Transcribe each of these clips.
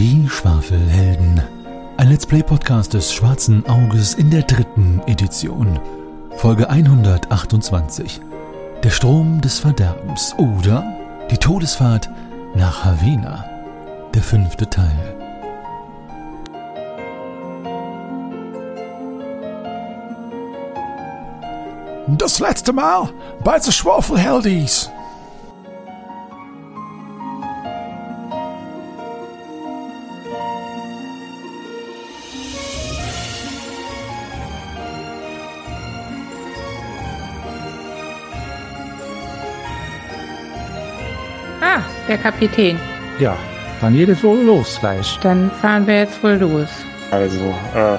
Die Schwafelhelden. Ein Let's Play Podcast des Schwarzen Auges in der dritten Edition. Folge 128. Der Strom des Verderbens oder die Todesfahrt nach Havena. Der fünfte Teil. Das letzte Mal bei den Schwafelheldies. Der Kapitän. Ja, dann geht es wohl los gleich. Dann fahren wir jetzt wohl los. Also, äh,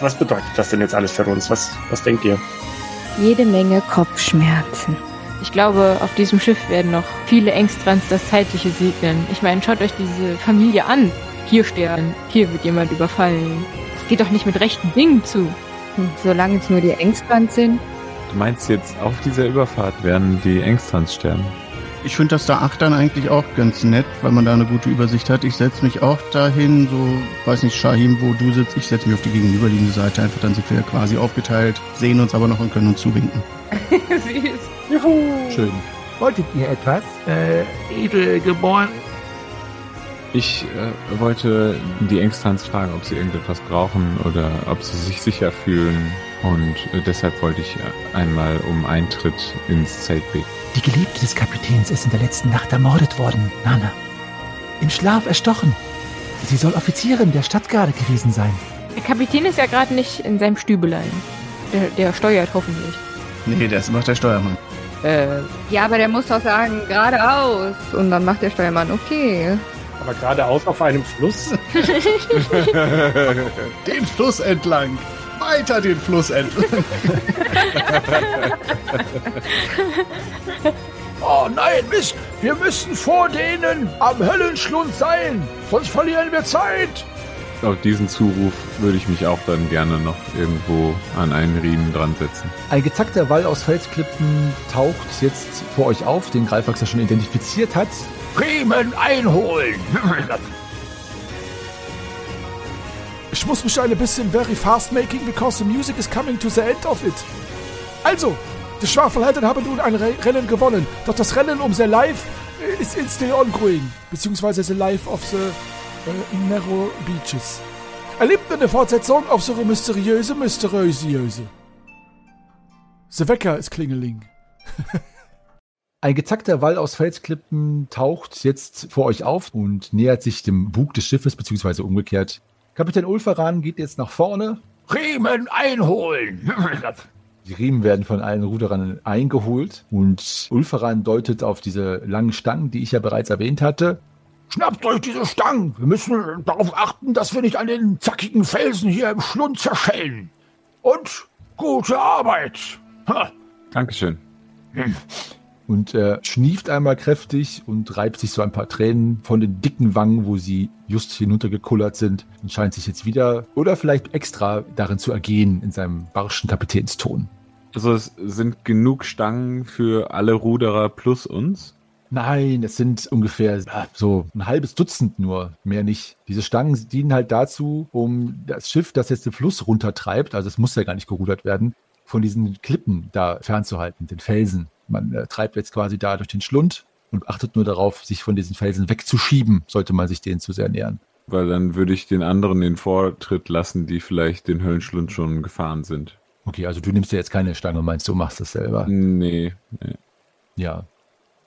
was bedeutet das denn jetzt alles für uns? Was, was denkt ihr? Jede Menge Kopfschmerzen. Ich glaube, auf diesem Schiff werden noch viele Engstrands das Zeitliche segnen. Ich meine, schaut euch diese Familie an. Hier sterben, hier wird jemand überfallen. Das geht doch nicht mit rechten Dingen zu. Hm, Solange es nur die Engstrand sind. Du meinst jetzt, auf dieser Überfahrt werden die Engstrands sterben? Ich finde das da Achtern eigentlich auch ganz nett, weil man da eine gute Übersicht hat. Ich setze mich auch dahin, so, weiß nicht, Shahim, wo du sitzt. Ich setze mich auf die gegenüberliegende Seite. Einfach dann sind wir ja quasi aufgeteilt, sehen uns aber noch und können uns zuwinken. Süß. Schön. Wolltet ihr etwas, äh, edelgeboren? Ich äh, wollte die Engstrands fragen, ob sie irgendetwas brauchen oder ob sie sich sicher fühlen. Und äh, deshalb wollte ich äh, einmal um Eintritt ins Zelt beten. Die Geliebte des Kapitäns ist in der letzten Nacht ermordet worden, Nana. Im Schlaf erstochen. Sie soll Offizierin der Stadtgarde gewesen sein. Der Kapitän ist ja gerade nicht in seinem Stübelein. Der, der steuert hoffentlich. Nee, das macht der Steuermann. Äh, Ja, aber der muss doch sagen, geradeaus. Und dann macht der Steuermann, okay. Aber geradeaus auf einem Fluss? Den Fluss entlang. Weiter den Fluss entlang. Oh nein, Mist, wir müssen vor denen am Höllenschlund sein, sonst verlieren wir Zeit. Auf diesen Zuruf würde ich mich auch dann gerne noch irgendwo an einen Riemen dran setzen. Ein gezackter Wall aus Felsklippen taucht jetzt vor euch auf, den Greifax ja schon identifiziert hat. Riemen einholen. Ich muss mich ein bisschen very fast making, because the music is coming to the end of it. Also, die Schwafelhelden haben nun ein Re Rennen gewonnen, doch das Rennen um the life äh, ist in still ongoing, beziehungsweise the life of the äh, Narrow Beaches. Erlebt eine Fortsetzung auf so mysteriöse, mysteriöse. The Wecker ist Klingeling. Ein gezackter Wall aus Felsklippen taucht jetzt vor euch auf und nähert sich dem Bug des Schiffes, beziehungsweise umgekehrt. Kapitän Ulfaran geht jetzt nach vorne. Riemen einholen. Die Riemen werden von allen Ruderern eingeholt und Ulfaran deutet auf diese langen Stangen, die ich ja bereits erwähnt hatte. Schnappt euch diese Stangen. Wir müssen darauf achten, dass wir nicht an den zackigen Felsen hier im Schlund zerschellen. Und gute Arbeit. Ha. Dankeschön. Und er schnieft einmal kräftig und reibt sich so ein paar Tränen von den dicken Wangen, wo sie just hinuntergekullert sind und scheint sich jetzt wieder oder vielleicht extra darin zu ergehen in seinem barschen Kapitänston. Also es sind genug Stangen für alle Ruderer plus uns. Nein, es sind ungefähr ja, so ein halbes Dutzend nur, mehr nicht. Diese Stangen dienen halt dazu, um das Schiff, das jetzt den Fluss runtertreibt, also es muss ja gar nicht gerudert werden, von diesen Klippen da fernzuhalten, den Felsen. Man äh, treibt jetzt quasi da durch den Schlund und achtet nur darauf, sich von diesen Felsen wegzuschieben, sollte man sich denen zu sehr nähern. Weil dann würde ich den anderen den Vortritt lassen, die vielleicht den Höllenschlund schon gefahren sind. Okay, also du nimmst dir jetzt keine Stange und meinst, du machst das selber. Nee, nee. Ja.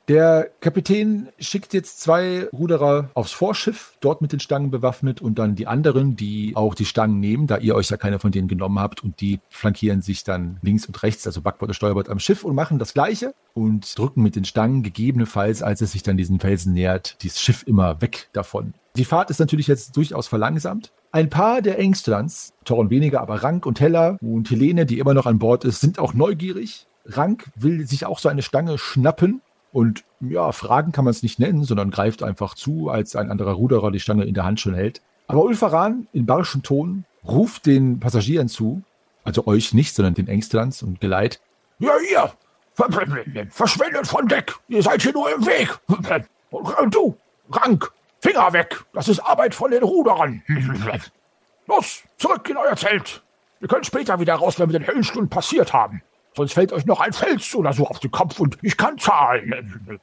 Der Kapitän schickt jetzt zwei Ruderer aufs Vorschiff, dort mit den Stangen bewaffnet und dann die anderen, die auch die Stangen nehmen, da ihr euch ja keine von denen genommen habt und die flankieren sich dann links und rechts, also Backbord und Steuerbord am Schiff und machen das Gleiche und drücken mit den Stangen gegebenenfalls, als es sich dann diesen Felsen nähert, dieses Schiff immer weg davon. Die Fahrt ist natürlich jetzt durchaus verlangsamt. Ein paar der Engstlands, Toron weniger, aber Rank und Heller und Helene, die immer noch an Bord ist, sind auch neugierig. Rank will sich auch so eine Stange schnappen und ja, Fragen kann man es nicht nennen, sondern greift einfach zu, als ein anderer Ruderer die Stange in der Hand schon hält. Aber Ulfaran in barschem Ton ruft den Passagieren zu, also euch nicht, sondern den Engstlands und Geleit. Ja, ihr. Verschwindet von Deck. Ihr seid hier nur im Weg. Und du, Rank. Finger weg! Das ist Arbeit von den Ruderern. Los, zurück in euer Zelt. Ihr könnt später wieder raus, wenn wir den Höllenstund passiert haben. Sonst fällt euch noch ein Fels oder so auf den Kopf und ich kann zahlen.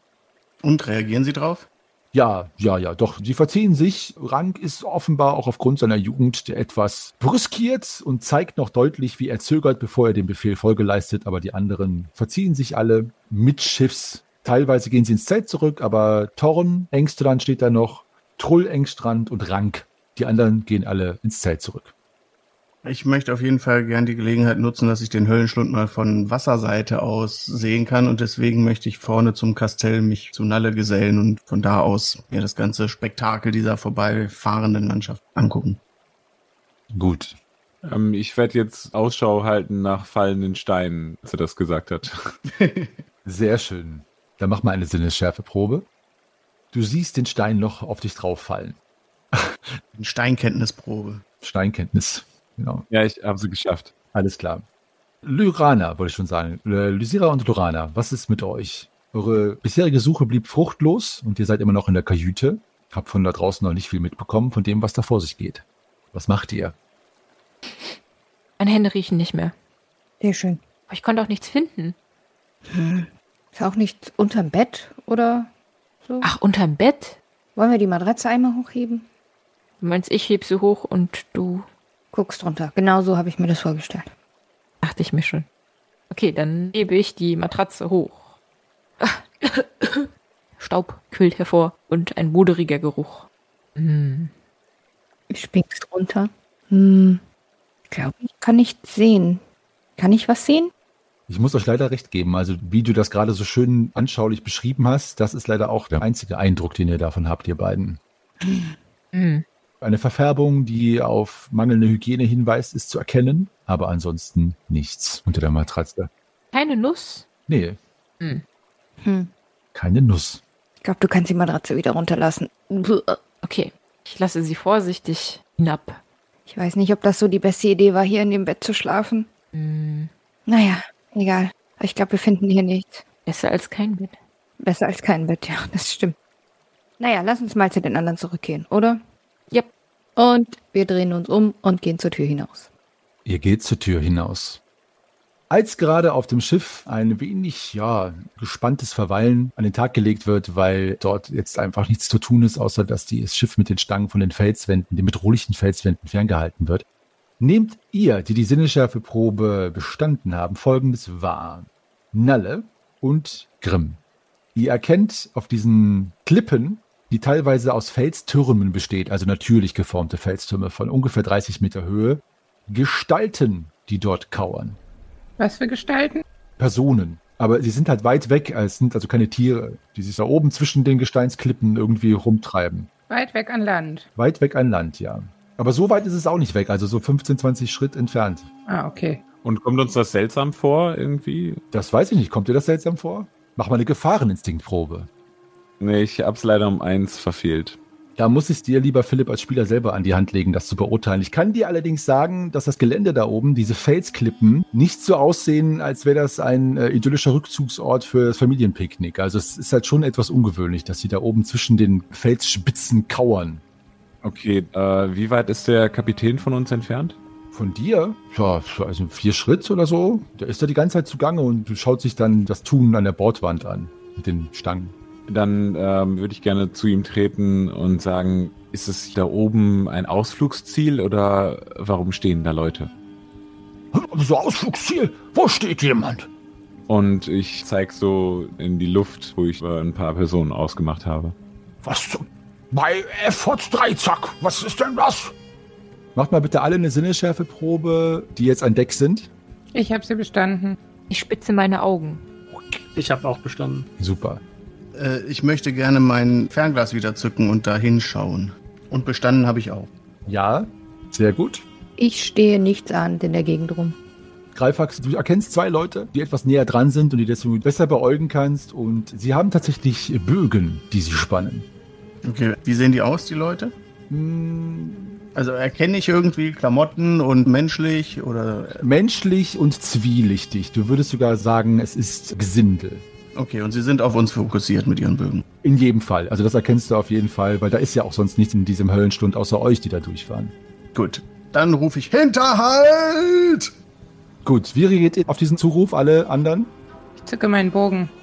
Und reagieren Sie drauf? Ja, ja, ja, doch. Sie verziehen sich. Rank ist offenbar auch aufgrund seiner Jugend etwas brüskiert und zeigt noch deutlich, wie er zögert, bevor er den Befehl Folge leistet. Aber die anderen verziehen sich alle mit Schiffs. Teilweise gehen sie ins Zelt zurück, aber Thorn, Engstrand steht da noch, Trull, Engstrand und Rank. Die anderen gehen alle ins Zelt zurück. Ich möchte auf jeden Fall gern die Gelegenheit nutzen, dass ich den Höllenschlund mal von Wasserseite aus sehen kann und deswegen möchte ich vorne zum Kastell mich zu Nalle gesellen und von da aus mir das ganze Spektakel dieser vorbeifahrenden Landschaft angucken. Gut. Ähm, ich werde jetzt Ausschau halten nach fallenden Steinen, als er das gesagt hat. Sehr schön. Dann mach mal eine Sinnesschärfeprobe. Du siehst den Stein noch auf dich drauf fallen. Eine Steinkenntnisprobe. Steinkenntnis. Genau. Ja, ich habe sie geschafft. Alles klar. Lyrana, wollte ich schon sagen. Lysira und Lorana, was ist mit euch? Eure bisherige Suche blieb fruchtlos und ihr seid immer noch in der Kajüte. Habt von da draußen noch nicht viel mitbekommen von dem, was da vor sich geht. Was macht ihr? Meine Hände riechen nicht mehr. Sehr schön. Aber ich konnte auch nichts finden. Ist auch nicht unterm Bett oder so? Ach, unterm Bett? Wollen wir die Matratze einmal hochheben? Du meinst, ich heb sie hoch und du Guckst drunter. Genau so habe ich mir das vorgestellt. Dachte ich mir schon. Okay, dann hebe ich die Matratze hoch. Staub quillt hervor und ein moderiger Geruch. Hm. Ich springst drunter. Hm. Ich glaube, ich kann nichts sehen. Kann ich was sehen? Ich muss euch leider recht geben. Also, wie du das gerade so schön anschaulich beschrieben hast, das ist leider auch der einzige Eindruck, den ihr davon habt, ihr beiden. Hm. Eine Verfärbung, die auf mangelnde Hygiene hinweist, ist zu erkennen, aber ansonsten nichts unter der Matratze. Keine Nuss? Nee, Hm. Hm. keine Nuss. Ich glaube, du kannst die Matratze wieder runterlassen. Okay, ich lasse sie vorsichtig hinab. Ich weiß nicht, ob das so die beste Idee war, hier in dem Bett zu schlafen. Hm. Naja, egal. Ich glaube, wir finden hier nichts. Besser als kein Bett. Besser als kein Bett, ja, das stimmt. Naja, lass uns mal zu den anderen zurückgehen, oder? Yep. Und wir drehen uns um und gehen zur Tür hinaus. Ihr geht zur Tür hinaus. Als gerade auf dem Schiff ein wenig, ja, gespanntes Verweilen an den Tag gelegt wird, weil dort jetzt einfach nichts zu tun ist, außer dass das Schiff mit den Stangen von den Felswänden, den bedrohlichen Felswänden ferngehalten wird, nehmt ihr, die die Sinneschärfeprobe bestanden haben, folgendes wahr. Nalle und Grimm. Ihr erkennt auf diesen Klippen, die teilweise aus Felstürmen besteht, also natürlich geformte Felstürme von ungefähr 30 Meter Höhe, Gestalten, die dort kauern. Was für Gestalten? Personen. Aber sie sind halt weit weg, es sind also keine Tiere, die sich da oben zwischen den Gesteinsklippen irgendwie rumtreiben. Weit weg an Land. Weit weg an Land, ja. Aber so weit ist es auch nicht weg, also so 15, 20 Schritt entfernt. Ah, okay. Und kommt uns das seltsam vor, irgendwie? Das weiß ich nicht. Kommt dir das seltsam vor? Mach mal eine Gefahreninstinktprobe. Nee, ich hab's leider um eins verfehlt. Da muss ich es dir, lieber Philipp, als Spieler selber an die Hand legen, das zu beurteilen. Ich kann dir allerdings sagen, dass das Gelände da oben, diese Felsklippen, nicht so aussehen, als wäre das ein äh, idyllischer Rückzugsort für das Familienpicknick. Also es ist halt schon etwas ungewöhnlich, dass sie da oben zwischen den Felsspitzen kauern. Okay, äh, wie weit ist der Kapitän von uns entfernt? Von dir? Ja, also vier Schritt oder so. Der ist da die ganze Zeit zugange und schaut sich dann das Tun an der Bordwand an. Mit den Stangen. Dann ähm, würde ich gerne zu ihm treten und sagen, ist es da oben ein Ausflugsziel oder warum stehen da Leute? So Ausflugsziel. Wo steht jemand? Und ich zeige so in die Luft, wo ich ein paar Personen ausgemacht habe. Was zum... Bei Efforts Dreizack. Was ist denn das? Macht mal bitte alle eine Sinneschärfeprobe, die jetzt an Deck sind. Ich habe sie bestanden. Ich spitze meine Augen. Ich habe auch bestanden. Super. Äh, ich möchte gerne mein Fernglas wieder zücken und da hinschauen. Und bestanden habe ich auch. Ja, sehr gut. Ich stehe nichts ahnend in der Gegend rum. Greifax, du erkennst zwei Leute, die etwas näher dran sind und die deswegen besser beäugen kannst. Und sie haben tatsächlich Bögen, die sie spannen. Okay, wie sehen die aus, die Leute? Hm, Also erkenne ich irgendwie Klamotten und menschlich oder menschlich und zwielichtig. Du würdest sogar sagen, es ist Gesindel. Okay, und sie sind auf uns fokussiert mit ihren Bögen. In jedem Fall. Also das erkennst du auf jeden Fall, weil da ist ja auch sonst nichts in diesem Höllenstund außer euch, die da durchfahren. Gut, dann rufe ich Hinterhalt! Gut, wie reagiert ihr auf diesen Zuruf, alle anderen? Ich zücke meinen Bogen.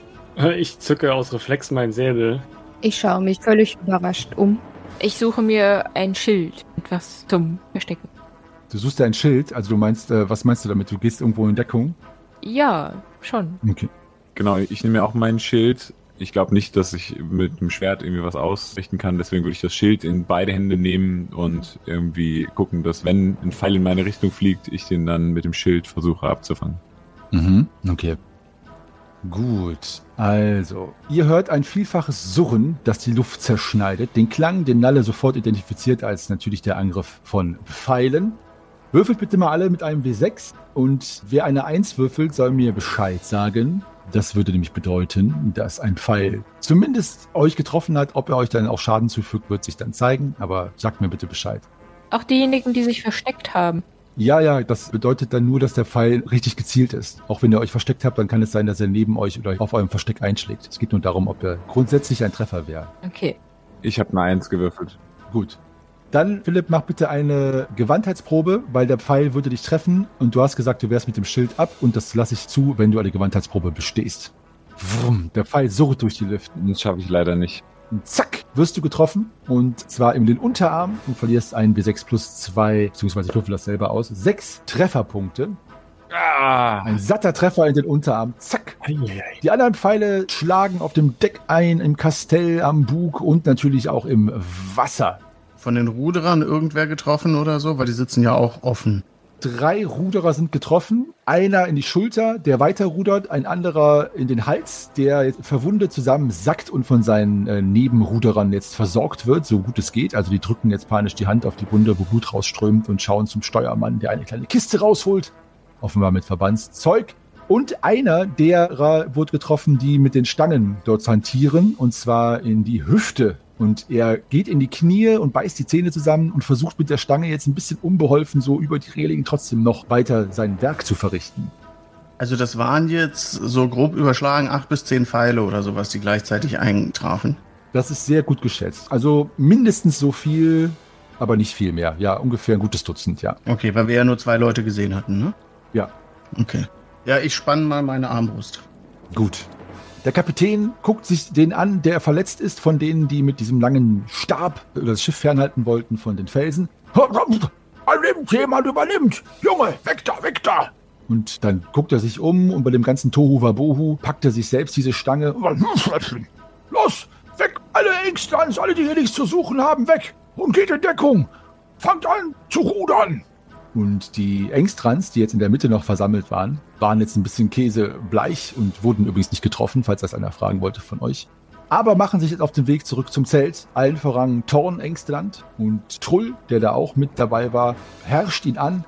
Ich zücke aus Reflex meinen Säbel. Ich schaue mich völlig überrascht um. Ich suche mir ein Schild, etwas zum Verstecken. Du suchst dir ein Schild, also du meinst, äh, was meinst du damit? Du gehst irgendwo in Deckung? Ja, schon. Okay. Genau, ich nehme mir auch mein Schild. Ich glaube nicht, dass ich mit dem Schwert irgendwie was ausrichten kann. Deswegen würde ich das Schild in beide Hände nehmen und irgendwie gucken, dass wenn ein Pfeil in meine Richtung fliegt, ich den dann mit dem Schild versuche abzufangen. Mhm, okay. Gut, also, ihr hört ein vielfaches Surren, das die Luft zerschneidet. Den Klang, den Nalle sofort identifiziert als natürlich der Angriff von Pfeilen. Würfelt bitte mal alle mit einem W6 und wer eine 1 würfelt, soll mir Bescheid sagen. Das würde nämlich bedeuten, dass ein Pfeil zumindest euch getroffen hat. Ob er euch dann auch Schaden zufügt, wird sich dann zeigen. Aber sagt mir bitte Bescheid. Auch diejenigen, die sich versteckt haben. Ja, ja, das bedeutet dann nur, dass der Pfeil richtig gezielt ist. Auch wenn ihr euch versteckt habt, dann kann es sein, dass er neben euch oder auf eurem Versteck einschlägt. Es geht nur darum, ob er grundsätzlich ein Treffer wäre. Okay. Ich habe eine Eins gewürfelt. Gut. Dann, Philipp, mach bitte eine Gewandheitsprobe, weil der Pfeil würde dich treffen und du hast gesagt, du wärst mit dem Schild ab und das lasse ich zu, wenn du eine Gewandheitsprobe bestehst. Wumm, der Pfeil surrt durch die Luft. Das schaffe ich leider nicht. Und zack, wirst du getroffen und zwar in den Unterarm und verlierst einen B6 plus 2, beziehungsweise ich würfel das selber aus, sechs Trefferpunkte. Ah. Ein satter Treffer in den Unterarm, zack. Die anderen Pfeile schlagen auf dem Deck ein, im Kastell, am Bug und natürlich auch im Wasser. Von den Ruderern irgendwer getroffen oder so? Weil die sitzen ja auch offen. Drei Ruderer sind getroffen. Einer in die Schulter, der weiter rudert, ein anderer in den Hals, der jetzt verwundet zusammen sackt und von seinen äh, Nebenruderern jetzt versorgt wird, so gut es geht. Also die drücken jetzt panisch die Hand auf die Wunde, wo Blut rausströmt und schauen zum Steuermann, der eine kleine Kiste rausholt. Offenbar mit Verbandszeug. Und einer derer wurde getroffen, die mit den Stangen dort hantieren, und zwar in die Hüfte. Und er geht in die Knie und beißt die Zähne zusammen und versucht mit der Stange jetzt ein bisschen unbeholfen so über die Reling trotzdem noch weiter sein Werk zu verrichten. Also das waren jetzt so grob überschlagen acht bis zehn Pfeile oder sowas, die gleichzeitig eintrafen. Das ist sehr gut geschätzt. Also mindestens so viel, aber nicht viel mehr. Ja, ungefähr ein gutes Dutzend, ja. Okay, weil wir ja nur zwei Leute gesehen hatten, ne? Ja. Okay. Ja, ich spanne mal meine Armbrust. Gut. Der Kapitän guckt sich den an, der verletzt ist von denen, die mit diesem langen Stab das Schiff fernhalten wollten von den Felsen. Übernimmt, jemand übernimmt. Junge, weg da, weg da. Und dann guckt er sich um und bei dem ganzen Tohu Wabohu packt er sich selbst diese Stange. Los, weg, alle Engstans, alle, die hier nichts zu suchen haben, weg. Und geht in Deckung. Fangt an zu rudern. Und die Engstrans, die jetzt in der Mitte noch versammelt waren, waren jetzt ein bisschen käsebleich und wurden übrigens nicht getroffen, falls das einer fragen wollte von euch. Aber machen sich jetzt auf den Weg zurück zum Zelt. Allen voran Thorn Engstland und Trull, der da auch mit dabei war, herrscht ihn an.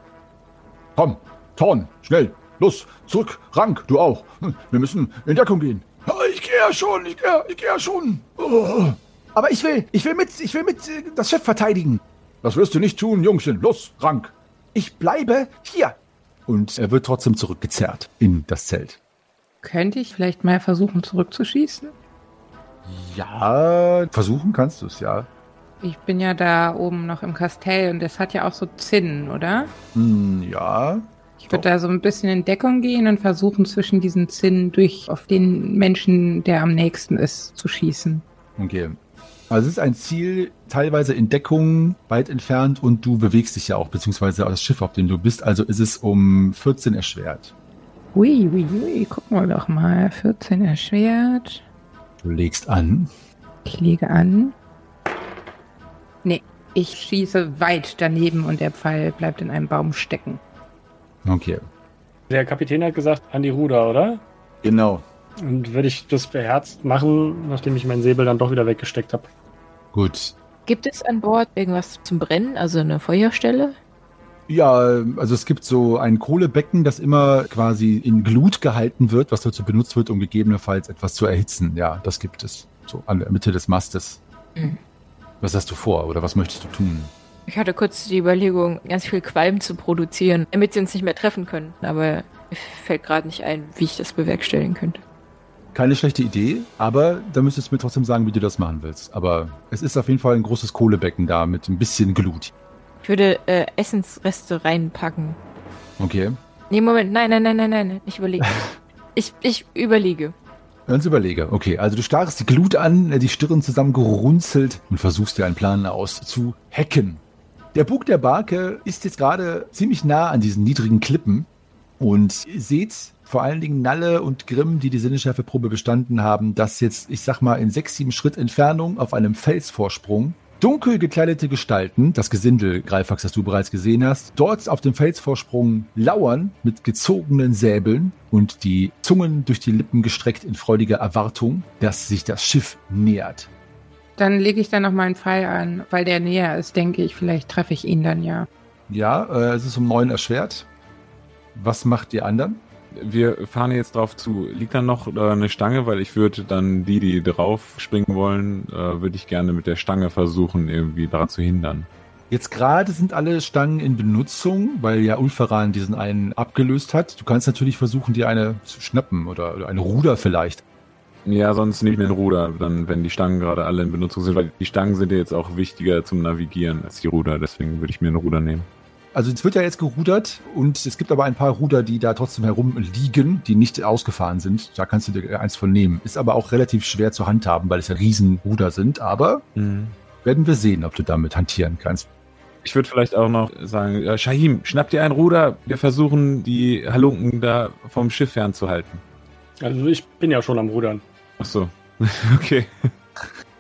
Komm, Thorn, schnell, los, zurück, Rank, du auch. Hm, Wir müssen in Deckung gehen. Ja, ich gehe ja schon, ich gehe ich geh ja schon. Oh. Aber ich will, ich will mit, ich will mit äh, das Schiff verteidigen. Das wirst du nicht tun, Jungchen. Los, Rank. Ich bleibe hier. Und er wird trotzdem zurückgezerrt in das Zelt. Könnte ich vielleicht mal versuchen, zurückzuschießen? Ja, versuchen kannst du es, ja. Ich bin ja da oben noch im Kastell und das hat ja auch so Zinnen, oder? Hm, ja. Ich würde da so ein bisschen in Deckung gehen und versuchen, zwischen diesen Zinnen durch auf den Menschen, der am nächsten ist, zu schießen. Okay. Also es ist ein Ziel, teilweise in Deckung, weit entfernt und du bewegst dich ja auch, beziehungsweise das Schiff, auf dem du bist. Also ist es um 14 erschwert. Hui, hui, hui, gucken wir doch mal. 14 erschwert. Du legst an. Ich lege an. Nee, ich schieße weit daneben und der Pfeil bleibt in einem Baum stecken. Okay. Der Kapitän hat gesagt, an die Ruder, oder? Genau. Und würde ich das beherzt machen, nachdem ich meinen Säbel dann doch wieder weggesteckt habe. Gut. Gibt es an Bord irgendwas zum Brennen, also eine Feuerstelle? Ja, also es gibt so ein Kohlebecken, das immer quasi in Glut gehalten wird, was dazu benutzt wird, um gegebenenfalls etwas zu erhitzen. Ja, das gibt es. So an der Mitte des Mastes. Mhm. Was hast du vor oder was möchtest du tun? Ich hatte kurz die Überlegung, ganz viel Qualm zu produzieren, damit sie uns nicht mehr treffen können. Aber mir fällt gerade nicht ein, wie ich das bewerkstelligen könnte. Keine schlechte Idee, aber da müsstest du mir trotzdem sagen, wie du das machen willst. Aber es ist auf jeden Fall ein großes Kohlebecken da mit ein bisschen Glut. Ich würde äh, Essensreste reinpacken. Okay. Nee, Moment, nein, nein, nein, nein, nein, ich überlege. ich, ich überlege. Ganz überlege. Okay, also du starrst die Glut an, die Stirn zusammengerunzelt und versuchst dir einen Plan auszuhacken. Der Bug der Barke ist jetzt gerade ziemlich nah an diesen niedrigen Klippen und seht vor allen Dingen Nalle und Grimm, die die Sinneschärfeprobe bestanden haben, dass jetzt, ich sag mal, in sechs, sieben Schritt Entfernung auf einem Felsvorsprung dunkel gekleidete Gestalten, das Gesindel, Greifax, das du bereits gesehen hast, dort auf dem Felsvorsprung lauern mit gezogenen Säbeln und die Zungen durch die Lippen gestreckt in freudiger Erwartung, dass sich das Schiff nähert. Dann lege ich da noch mal einen Pfeil an, weil der näher ist, denke ich. Vielleicht treffe ich ihn dann ja. Ja, äh, es ist um neun erschwert. Was macht ihr anderen? Wir fahren jetzt drauf zu. Liegt da noch äh, eine Stange? Weil ich würde dann die, die drauf springen wollen, äh, würde ich gerne mit der Stange versuchen, irgendwie daran zu hindern. Jetzt gerade sind alle Stangen in Benutzung, weil ja Ulfaran diesen einen abgelöst hat. Du kannst natürlich versuchen, dir eine zu schnappen oder, oder eine Ruder vielleicht. Ja, sonst nicht mehr ein Ruder, dann, wenn die Stangen gerade alle in Benutzung sind, weil die Stangen sind ja jetzt auch wichtiger zum Navigieren als die Ruder, deswegen würde ich mir ein Ruder nehmen. Also es wird ja jetzt gerudert und es gibt aber ein paar Ruder, die da trotzdem herumliegen, die nicht ausgefahren sind. Da kannst du dir eins von nehmen. Ist aber auch relativ schwer zu handhaben, weil es ja Riesenruder sind. Aber Mhm. werden wir sehen, ob du damit hantieren kannst. Ich würde vielleicht auch noch sagen, äh, Shahim, schnapp dir ein Ruder. Wir versuchen, die Halunken da vom Schiff fernzuhalten. Also ich bin ja schon am Rudern. Ach so. okay.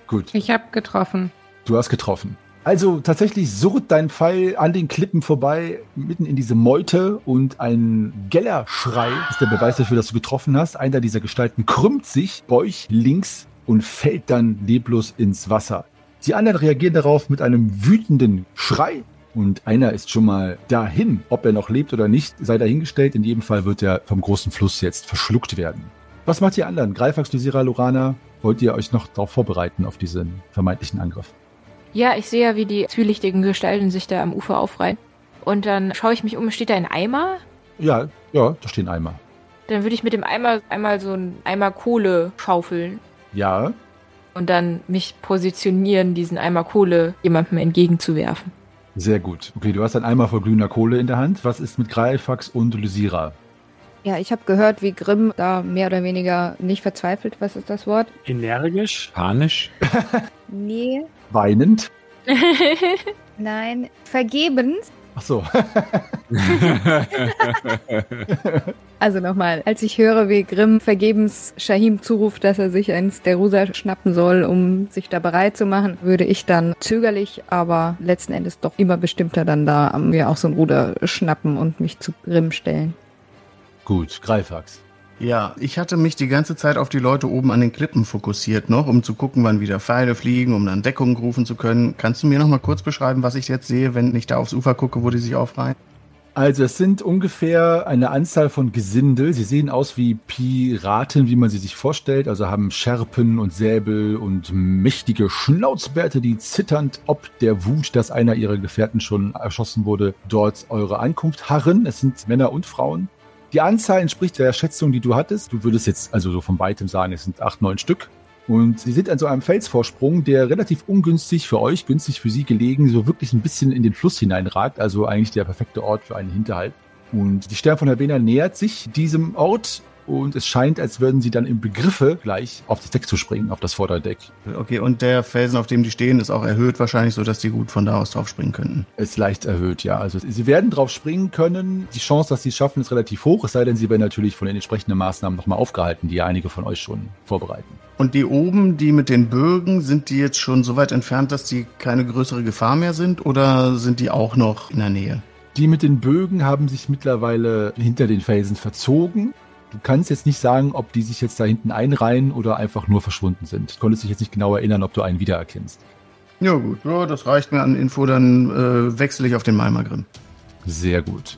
Gut, Ich habe getroffen. du hast getroffen. Also tatsächlich surrt dein Pfeil an den Klippen vorbei, mitten in diese Meute und ein Gellerschrei ist der Beweis dafür, dass du getroffen hast. Einer dieser Gestalten krümmt sich bei euch links und fällt dann leblos ins Wasser. Die anderen reagieren darauf mit einem wütenden Schrei und einer ist schon mal dahin. Ob er noch lebt oder nicht, sei dahingestellt. In jedem Fall wird er vom großen Fluss jetzt verschluckt werden. Was macht ihr anderen? Greifax, Lysira, Lorana, wollt ihr euch noch darauf vorbereiten, auf diesen vermeintlichen Angriff? Ja, ich sehe ja, wie die zwielichtigen Gestalten sich da am Ufer aufreihen. Und dann schaue ich mich um, steht da ein Eimer? Ja, ja, da stehen Eimer. Dann würde ich mit dem Eimer einmal so einen Eimer Kohle schaufeln Ja, und dann mich positionieren, diesen Eimer Kohle jemandem entgegenzuwerfen. sehr gut. Okay, du hast ein Eimer voll glühender Kohle in der Hand. Was ist mit Greifax und Lysira? Ja, ich habe gehört, wie Grimm da mehr oder weniger nicht verzweifelt. Was ist das Wort? Energisch. Panisch? Nee. Weinend? Nein. Vergebens. Ach so. Also nochmal, als ich höre, wie Grimm vergebens Shahim zuruft, dass er sich eins der Ruder schnappen soll, um sich da bereit zu machen, würde ich dann zögerlich, aber letzten Endes doch immer bestimmter dann da mir auch so ein Ruder schnappen und mich zu Grimm stellen. Gut, Greifax. Ja, ich hatte mich die ganze Zeit auf die Leute oben an den Klippen fokussiert noch, um zu gucken, wann wieder Pfeile fliegen, um dann Deckung rufen zu können. Kannst du mir noch mal kurz beschreiben, was ich jetzt sehe, wenn ich da aufs Ufer gucke, wo die sich aufreihen? Also es sind ungefähr eine Anzahl von Gesindel. Sie sehen aus wie Piraten, wie man sie sich vorstellt. Also haben Scherpen und Säbel und mächtige Schnauzbärte, die zitternd ob der Wut, dass einer ihrer Gefährten schon erschossen wurde, dort eure Ankunft harren. Es sind Männer und Frauen. Die Anzahl entspricht der Schätzung, die du hattest. Du würdest jetzt also so von weitem sagen, es sind acht, neun Stück. Und sie sind an so einem Felsvorsprung, der relativ ungünstig für euch, günstig für sie gelegen, so wirklich ein bisschen in den Fluss hineinragt. Also eigentlich der perfekte Ort für einen Hinterhalt. Und die Stern von Havena nähert sich diesem Ort und es scheint, als würden sie dann im Begriffe, gleich auf das Deck zu springen, auf das Vorderdeck. Okay, und der Felsen, auf dem die stehen, ist auch erhöht wahrscheinlich, so dass die gut von da aus drauf springen könnten. Ist leicht erhöht, ja. Also sie werden drauf springen können. Die Chance, dass sie es schaffen, ist relativ hoch, es sei denn, sie werden natürlich von den entsprechenden Maßnahmen nochmal aufgehalten, die ja einige von euch schon vorbereiten. Und die oben, die mit den Bögen, sind die jetzt schon so weit entfernt, dass die keine größere Gefahr mehr sind? Oder sind die auch noch in der Nähe? Die mit den Bögen haben sich mittlerweile hinter den Felsen verzogen. Du kannst jetzt nicht sagen, ob die sich jetzt da hinten einreihen oder einfach nur verschwunden sind. Du konntest dich jetzt nicht genau erinnern, ob du einen wiedererkennst. Ja gut, ja, das reicht mir an Info, dann äh, wechsle ich auf den Malmagrim. Sehr gut.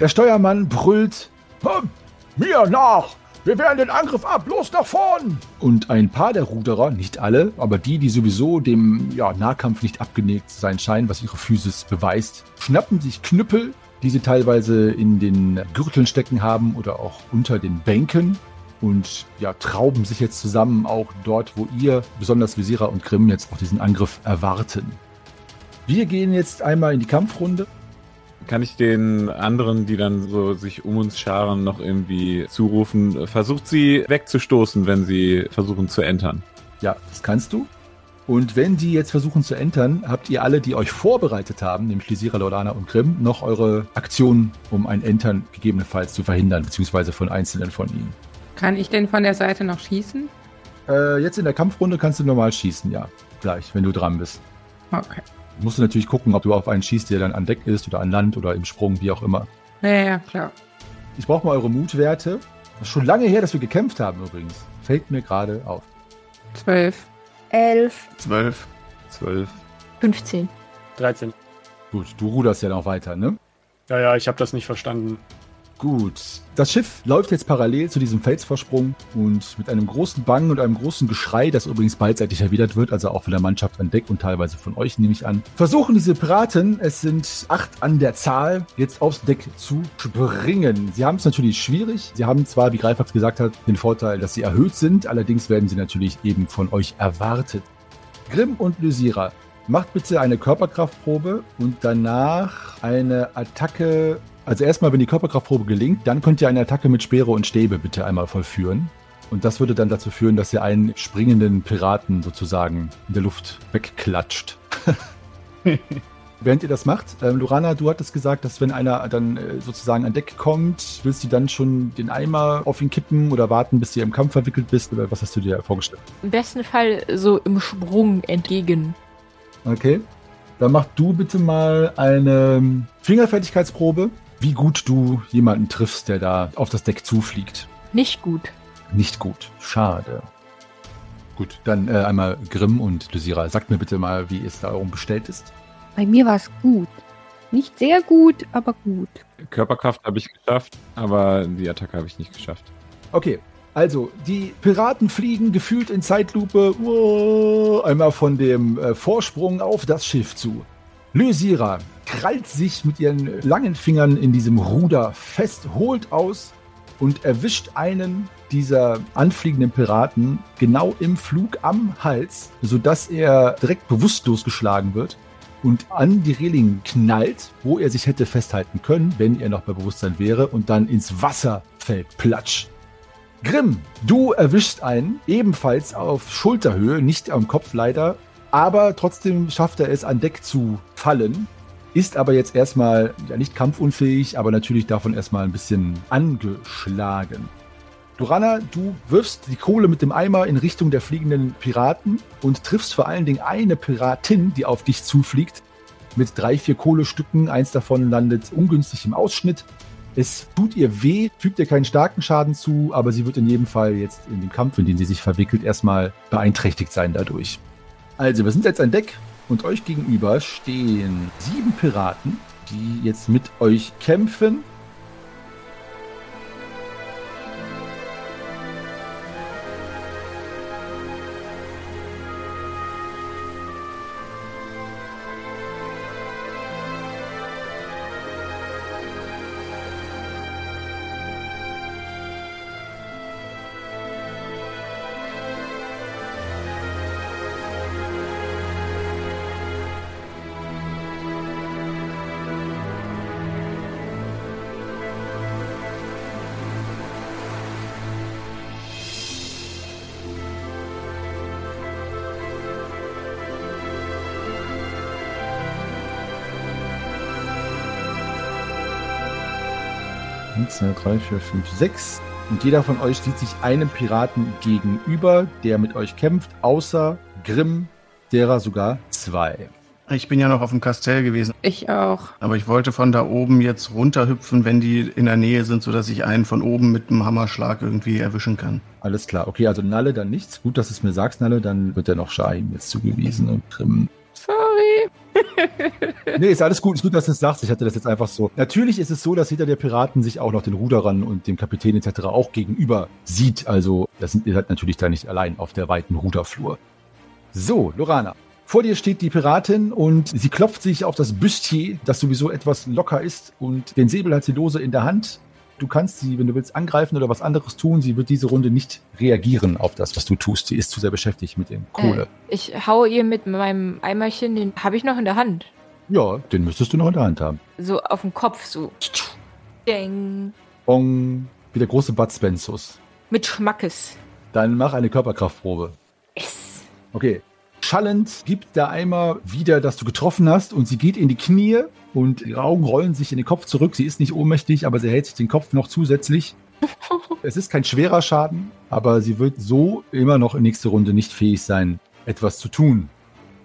Der Steuermann brüllt, Hm, mir nach! Wir wehren den Angriff ab! Los nach vorn! und ein paar der Ruderer, nicht alle, aber die, die sowieso dem ja, Nahkampf nicht abgeneigt zu sein scheinen, was ihre Physis beweist, schnappen sich Knüppel, die sie teilweise in den Gürteln stecken haben oder auch unter den Bänken und ja, trauben sich jetzt zusammen auch dort, wo ihr, besonders Visira und Grimm, jetzt auch diesen Angriff erwarten. Wir gehen jetzt einmal in die Kampfrunde. Kann ich den anderen, die dann so sich um uns scharen, noch irgendwie zurufen? Versucht sie wegzustoßen, wenn sie versuchen zu entern. Ja, das kannst du. Und wenn die jetzt versuchen zu entern, habt ihr alle, die euch vorbereitet haben, nämlich Lisira, Lordana und Grimm, noch eure Aktionen, um ein Entern gegebenenfalls zu verhindern, beziehungsweise von einzelnen von ihnen. Kann ich denn von der Seite noch schießen? Äh, jetzt in der Kampfrunde kannst du normal schießen, ja. Gleich, wenn du dran bist. Okay. Musst du natürlich gucken, ob du auf einen schießt, der dann an Deck ist oder an Land oder im Sprung, wie auch immer. Ja, ja, klar. Ich brauche mal eure Mutwerte. Das ist schon lange her, dass wir gekämpft haben übrigens. Fällt mir gerade auf. Zwölf. Elf. Zwölf. Zwölf. 15. 13. Gut, du ruderst ja noch weiter, ne? Ja, ja, ich habe das nicht verstanden. Gut. Das Schiff läuft jetzt parallel zu diesem Felsvorsprung und mit einem großen Bang und einem großen Geschrei, das übrigens beidseitig erwidert wird, also auch von der Mannschaft an Deck und teilweise von euch, nehme ich an, versuchen diese Piraten, es sind acht an der Zahl, jetzt aufs Deck zu springen. Sie haben es natürlich schwierig. Sie haben zwar, wie Greifax gesagt hat, den Vorteil, dass sie erhöht sind, allerdings werden sie natürlich eben von euch erwartet. Grimm und Lysira, macht bitte eine Körperkraftprobe und danach eine Attacke also erstmal, wenn die Körperkraftprobe gelingt, dann könnt ihr eine Attacke mit Speere und Stäbe bitte einmal vollführen. Und das würde dann dazu führen, dass ihr einen springenden Piraten sozusagen in der Luft wegklatscht. Während ihr das macht, ähm, Lorana, du hattest gesagt, dass wenn einer dann äh, sozusagen an Deck kommt, willst du dann schon den Eimer auf ihn kippen oder warten, bis du im Kampf verwickelt bist? Oder was hast du dir vorgestellt? Im besten Fall so im Sprung entgegen. Okay. Dann mach du bitte mal eine Fingerfertigkeitsprobe, wie gut du jemanden triffst, der da auf das Deck zufliegt. Nicht gut. Nicht gut. Schade. Gut, dann äh, einmal Grimm und Lysira. Sagt mir bitte mal, wie es darum bestellt ist. Bei mir war es gut. Nicht sehr gut, aber gut. Körperkraft habe ich geschafft, aber die Attacke habe ich nicht geschafft. Okay, also die Piraten fliegen gefühlt in Zeitlupe uah, einmal von dem äh, Vorsprung auf das Schiff zu. Lysira krallt sich mit ihren langen Fingern in diesem Ruder fest, holt aus und erwischt einen dieser anfliegenden Piraten genau im Flug am Hals, sodass er direkt bewusstlos geschlagen wird und an die Reling knallt, wo er sich hätte festhalten können, wenn er noch bei Bewusstsein wäre, und dann ins Wasser fällt. Platsch. Grimm, du erwischst einen, ebenfalls auf Schulterhöhe, nicht am Kopf leider, aber trotzdem schafft er es, an Deck zu fallen. Ist aber jetzt erstmal ja nicht kampfunfähig, aber natürlich davon erstmal ein bisschen angeschlagen. Durana, du wirfst die Kohle mit dem Eimer in Richtung der fliegenden Piraten und triffst vor allen Dingen eine Piratin, die auf dich zufliegt, mit drei, vier Kohlestücken. Eins davon landet ungünstig im Ausschnitt. Es tut ihr weh, fügt ihr keinen starken Schaden zu, aber sie wird in jedem Fall jetzt in dem Kampf, in den sie sich verwickelt, erstmal beeinträchtigt sein dadurch. Also, wir sind jetzt an Deck und euch gegenüber stehen sieben Piraten, die jetzt mit euch kämpfen. Eins, zwei, drei, vier, fünf, sechs. Und jeder von euch sieht sich einem Piraten gegenüber, der mit euch kämpft, außer Grimm, derer sogar zwei. Ich bin ja noch auf dem Kastell gewesen, Ich auch. aber ich wollte von da oben jetzt runterhüpfen, wenn die in der Nähe sind, sodass ich einen von oben mit einem Hammerschlag irgendwie erwischen kann. Alles klar. Okay, also Nalle dann nichts. Gut, dass du es mir sagst, Nalle. Dann wird er noch Shahim jetzt zugewiesen und Grimm. Sorry. Nee, ist alles gut. Ist gut, dass du es sagst. Ich hatte das jetzt einfach so. Natürlich ist es so, dass jeder der Piraten sich auch noch den Ruderern und dem Kapitän etc. auch gegenüber sieht. Also, das sind, ihr natürlich da nicht allein auf der weiten Ruderflur. So, Lorana. Vor dir steht die Piratin und sie klopft sich auf das Büstier, das sowieso etwas locker ist und den Säbel hat sie lose in der Hand. Du kannst sie, wenn du willst, angreifen oder was anderes tun. Sie wird diese Runde nicht reagieren auf das, was du tust. Sie ist zu sehr beschäftigt mit dem Kohle. Äh, ich haue ihr mit meinem Eimerchen, den habe ich noch in der Hand. Ja, den müsstest du noch in der Hand haben. So auf dem Kopf, so. Ding. Bong, wie der große Bud Spensus. Mit Schmackes. Dann mach eine Körperkraftprobe. Yes. Okay. Schallend gibt der Eimer wieder, dass du getroffen hast und sie geht in die Knie und ihre Augen rollen sich in den Kopf zurück. Sie ist nicht ohnmächtig, aber sie hält sich den Kopf noch zusätzlich. es ist kein schwerer Schaden, aber sie wird so immer noch in nächste Runde nicht fähig sein, etwas zu tun.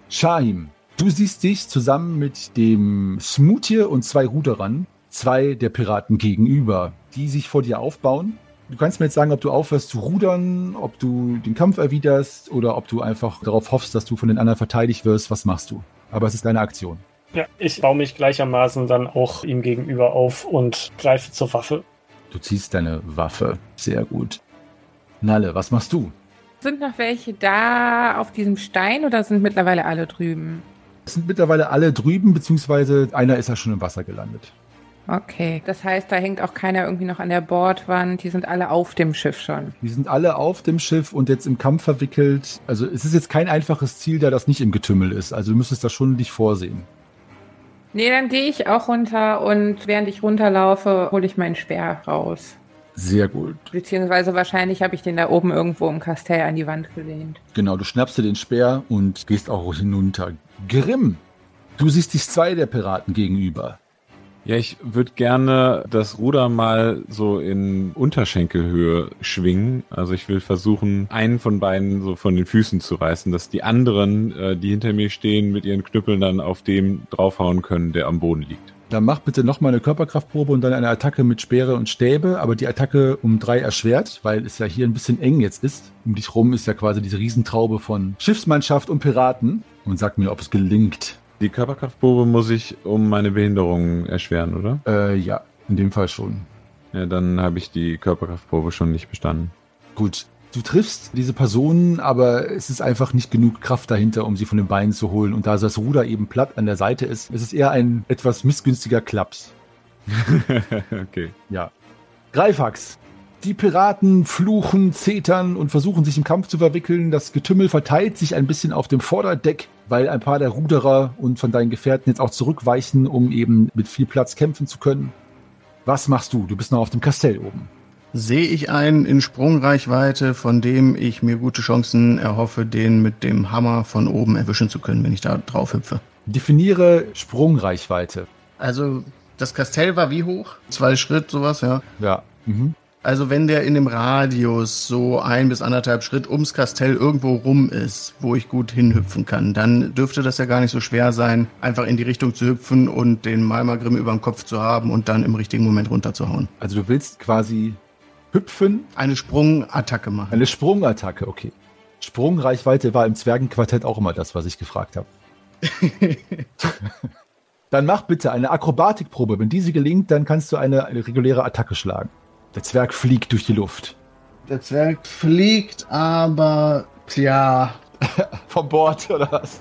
Shahim, du siehst dich zusammen mit dem Smoothie und zwei Ruderern, zwei der Piraten gegenüber, die sich vor dir aufbauen. Du kannst mir jetzt sagen, ob du aufhörst zu rudern, ob du den Kampf erwiderst oder ob du einfach darauf hoffst, dass du von den anderen verteidigt wirst. Was machst du? Aber es ist deine Aktion. Ja, ich baue mich gleichermaßen dann auch ihm gegenüber auf und greife zur Waffe. Du ziehst deine Waffe. Sehr gut. Nalle, was machst du? Sind noch welche da auf diesem Stein oder sind mittlerweile alle drüben? Es sind mittlerweile alle drüben, beziehungsweise einer ist ja schon im Wasser gelandet. Okay, das heißt, da hängt auch keiner irgendwie noch an der Bordwand. Die sind alle auf dem Schiff schon. Die sind alle auf dem Schiff und jetzt im Kampf verwickelt. Also es ist jetzt kein einfaches Ziel, da das nicht im Getümmel ist. Also du müsstest das schon dich vorsehen. Nee, dann gehe ich auch runter und während ich runterlaufe, hole ich meinen Speer raus. Sehr gut. Beziehungsweise wahrscheinlich habe ich den da oben irgendwo im Kastell an die Wand gelehnt. Genau, du schnappst dir den Speer und gehst auch hinunter. Grimm, du siehst dich zwei der Piraten gegenüber. Ja, ich würde gerne das Ruder mal so in Unterschenkelhöhe schwingen. Also ich will versuchen, einen von beiden so von den Füßen zu reißen, dass die anderen, äh, die hinter mir stehen, mit ihren Knüppeln dann auf dem draufhauen können, der am Boden liegt. Dann mach bitte nochmal eine Körperkraftprobe und dann eine Attacke mit Speere und Stäbe, aber die Attacke um drei erschwert, weil es ja hier ein bisschen eng jetzt ist. Um dich rum ist ja quasi diese Riesentraube von Schiffsmannschaft und Piraten. Und sag mir, ob es gelingt. Die Körperkraftprobe muss ich um meine Behinderung erschweren, oder? Äh, ja, in dem Fall schon. Ja, dann habe ich die Körperkraftprobe schon nicht bestanden. Gut. Du triffst diese Personen, aber es ist einfach nicht genug Kraft dahinter, um sie von den Beinen zu holen. Und da das Ruder eben platt an der Seite ist, ist es eher ein etwas missgünstiger Klaps. okay. Ja. Greifax. Die Piraten fluchen, zetern und versuchen sich im Kampf zu verwickeln. Das Getümmel verteilt sich ein bisschen auf dem Vorderdeck, weil ein paar der Ruderer und von deinen Gefährten jetzt auch zurückweichen, um eben mit viel Platz kämpfen zu können. Was machst du? Du bist noch auf dem Kastell oben. Sehe ich einen in Sprungreichweite, von dem ich mir gute Chancen erhoffe, den mit dem Hammer von oben erwischen zu können, wenn ich da drauf hüpfe. Definiere Sprungreichweite. Also, das Kastell war wie hoch? Zwei Schritt, sowas, ja. Ja. Mhm. Also wenn der in dem Radius so ein bis anderthalb Schritt ums Kastell irgendwo rum ist, wo ich gut hinhüpfen kann, dann dürfte das ja gar nicht so schwer sein, einfach in die Richtung zu hüpfen und den Malmagrim über dem Kopf zu haben und dann im richtigen Moment runterzuhauen. Also du willst quasi hüpfen, Eine Sprungattacke machen. eine Sprungattacke, okay. Sprungreichweite war im Zwergenquartett auch immer das, was ich gefragt habe. dann mach bitte eine Akrobatikprobe. Wenn diese gelingt, dann kannst du eine, eine reguläre Attacke schlagen. Der Zwerg fliegt durch die Luft. Der Zwerg fliegt, aber tja, Vom Bord oder was?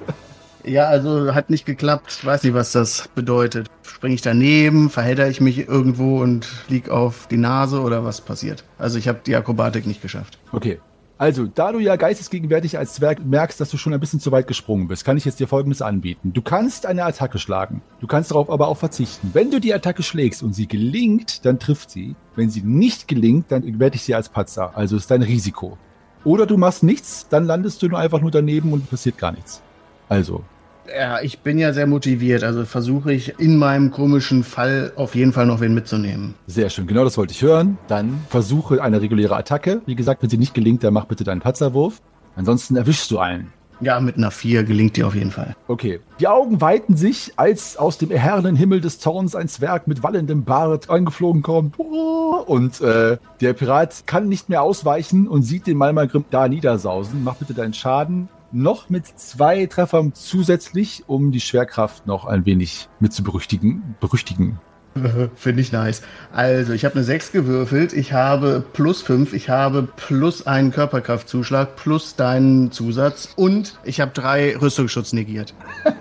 Ja, also hat nicht geklappt. Ich weiß nicht, was das bedeutet. Springe ich daneben, verhedder ich mich irgendwo und flieg auf die Nase oder was passiert? Also ich habe die Akrobatik nicht geschafft. Okay. Also, da du ja geistesgegenwärtig als Zwerg merkst, dass du schon ein bisschen zu weit gesprungen bist, kann ich jetzt dir Folgendes anbieten. Du kannst eine Attacke schlagen. Du kannst darauf aber auch verzichten. Wenn du die Attacke schlägst und sie gelingt, dann trifft sie. Wenn sie nicht gelingt, dann werde ich sie als Patzer. Also ist dein Risiko. Oder du machst nichts, dann landest du nur einfach nur daneben und passiert gar nichts. Also, Ja, ich bin ja sehr motiviert, also versuche ich in meinem komischen Fall auf jeden Fall noch wen mitzunehmen. sehr schön. Genau das wollte ich hören. Dann versuche eine reguläre Attacke. Wie gesagt, wenn sie nicht gelingt, dann mach bitte deinen Patzerwurf. Ansonsten erwischst du einen. Ja, mit einer 4 gelingt die auf jeden Fall. Okay. Die Augen weiten sich, als aus dem erherrenden Himmel des Zorns ein Zwerg mit wallendem Bart angeflogen kommt. Und äh, der Pirat kann nicht mehr ausweichen und sieht den Malmagrim da niedersausen. Mach bitte deinen Schaden. Noch mit zwei Treffern zusätzlich, um die Schwerkraft noch ein wenig mit zu berüchtigen. Berüchtigen. Finde ich nice. Also, ich habe eine 6 gewürfelt, ich habe plus 5, ich habe plus einen Körperkraftzuschlag, plus deinen Zusatz und ich habe drei Rüstungsschutz negiert.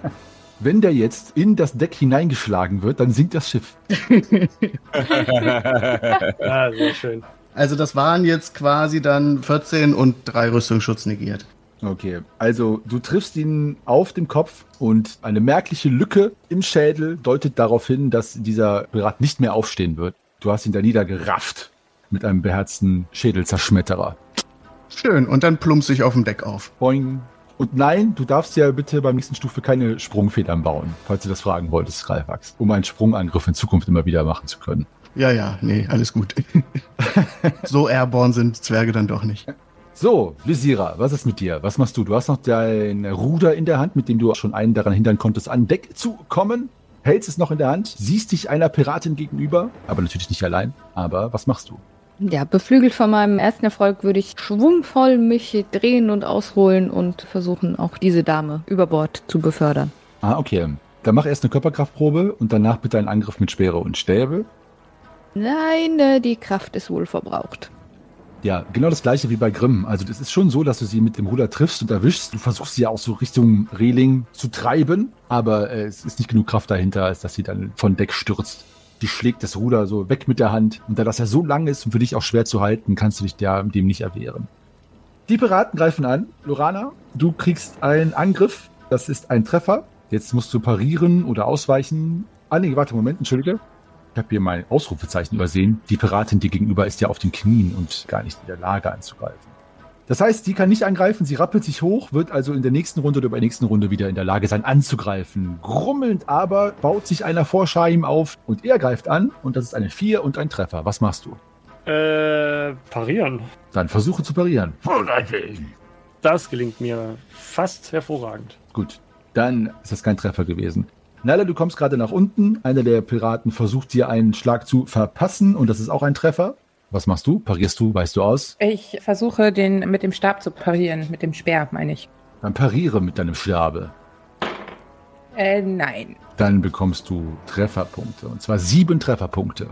wenn der jetzt in das Deck hineingeschlagen wird, dann sinkt das Schiff. Ah, sehr schön. Also das waren jetzt quasi dann 14 und drei Rüstungsschutz negiert. Okay, also du triffst ihn auf den Kopf und eine merkliche Lücke im Schädel deutet darauf hin, dass dieser Pirat nicht mehr aufstehen wird. Du hast ihn da niedergerafft mit einem beherzten Schädelzerschmetterer. Schön. Und dann plumpse ich auf dem Deck auf. Boing. Und nein, du darfst ja bitte beim nächsten Stufe keine Sprungfedern bauen, falls du das fragen wolltest, Greifax, um einen Sprungangriff in Zukunft immer wieder machen zu können. Ja, ja, nee, alles gut. so airborne sind Zwerge dann doch nicht. So, Lysira, was ist mit dir? Was machst du? Du hast noch dein Ruder in der Hand, mit dem du auch schon einen daran hindern konntest, an Deck zu kommen. Hältst es noch in der Hand, siehst dich einer Piratin gegenüber, aber natürlich nicht allein. Aber was machst du? Ja, beflügelt von meinem ersten Erfolg würde ich schwungvoll mich drehen und ausholen und versuchen, auch diese Dame über Bord zu befördern. Ah, okay. Dann mach erst eine Körperkraftprobe und danach bitte einen Angriff mit Speere und Stäbe. Nein, äh, die Kraft ist wohl verbraucht. Ja, genau das gleiche wie bei Grimm. Also das ist schon so, dass du sie mit dem Ruder triffst und erwischst. Du versuchst sie ja auch so Richtung Reling zu treiben, aber äh, es ist nicht genug Kraft dahinter, als dass sie dann von Deck stürzt. Die schlägt das Ruder so weg mit der Hand. Und da das ja so lang ist und für dich auch schwer zu halten, kannst du dich der, dem nicht erwehren. Die Piraten greifen an. Lorana, du kriegst einen Angriff. Das ist ein Treffer. Jetzt musst du parieren oder ausweichen. Ah, nee, warte, Moment, entschuldige. Ich habe hier mein Ausrufezeichen übersehen. Die Piratin dir gegenüber ist ja auf den Knien und gar nicht in der Lage anzugreifen. Das heißt, die kann nicht angreifen, sie rappelt sich hoch, wird also in der nächsten Runde oder bei der nächsten Runde wieder in der Lage sein anzugreifen. Grummelnd aber baut sich einer vor Shaim auf und er greift an und das ist eine 4 und ein Treffer. Was machst du? Äh, parieren. Dann versuche zu parieren. Das gelingt mir fast hervorragend. Gut, dann ist das kein Treffer gewesen. Nala, du kommst gerade nach unten. Einer der Piraten versucht dir einen Schlag zu verpassen und das ist auch ein Treffer. Was machst du? Parierst du? Weißt du aus? Ich versuche, den mit dem Stab zu parieren. Mit dem Speer, meine ich. Dann pariere mit deinem Stabe. Äh, nein. Dann bekommst du Trefferpunkte. Und zwar sieben Trefferpunkte.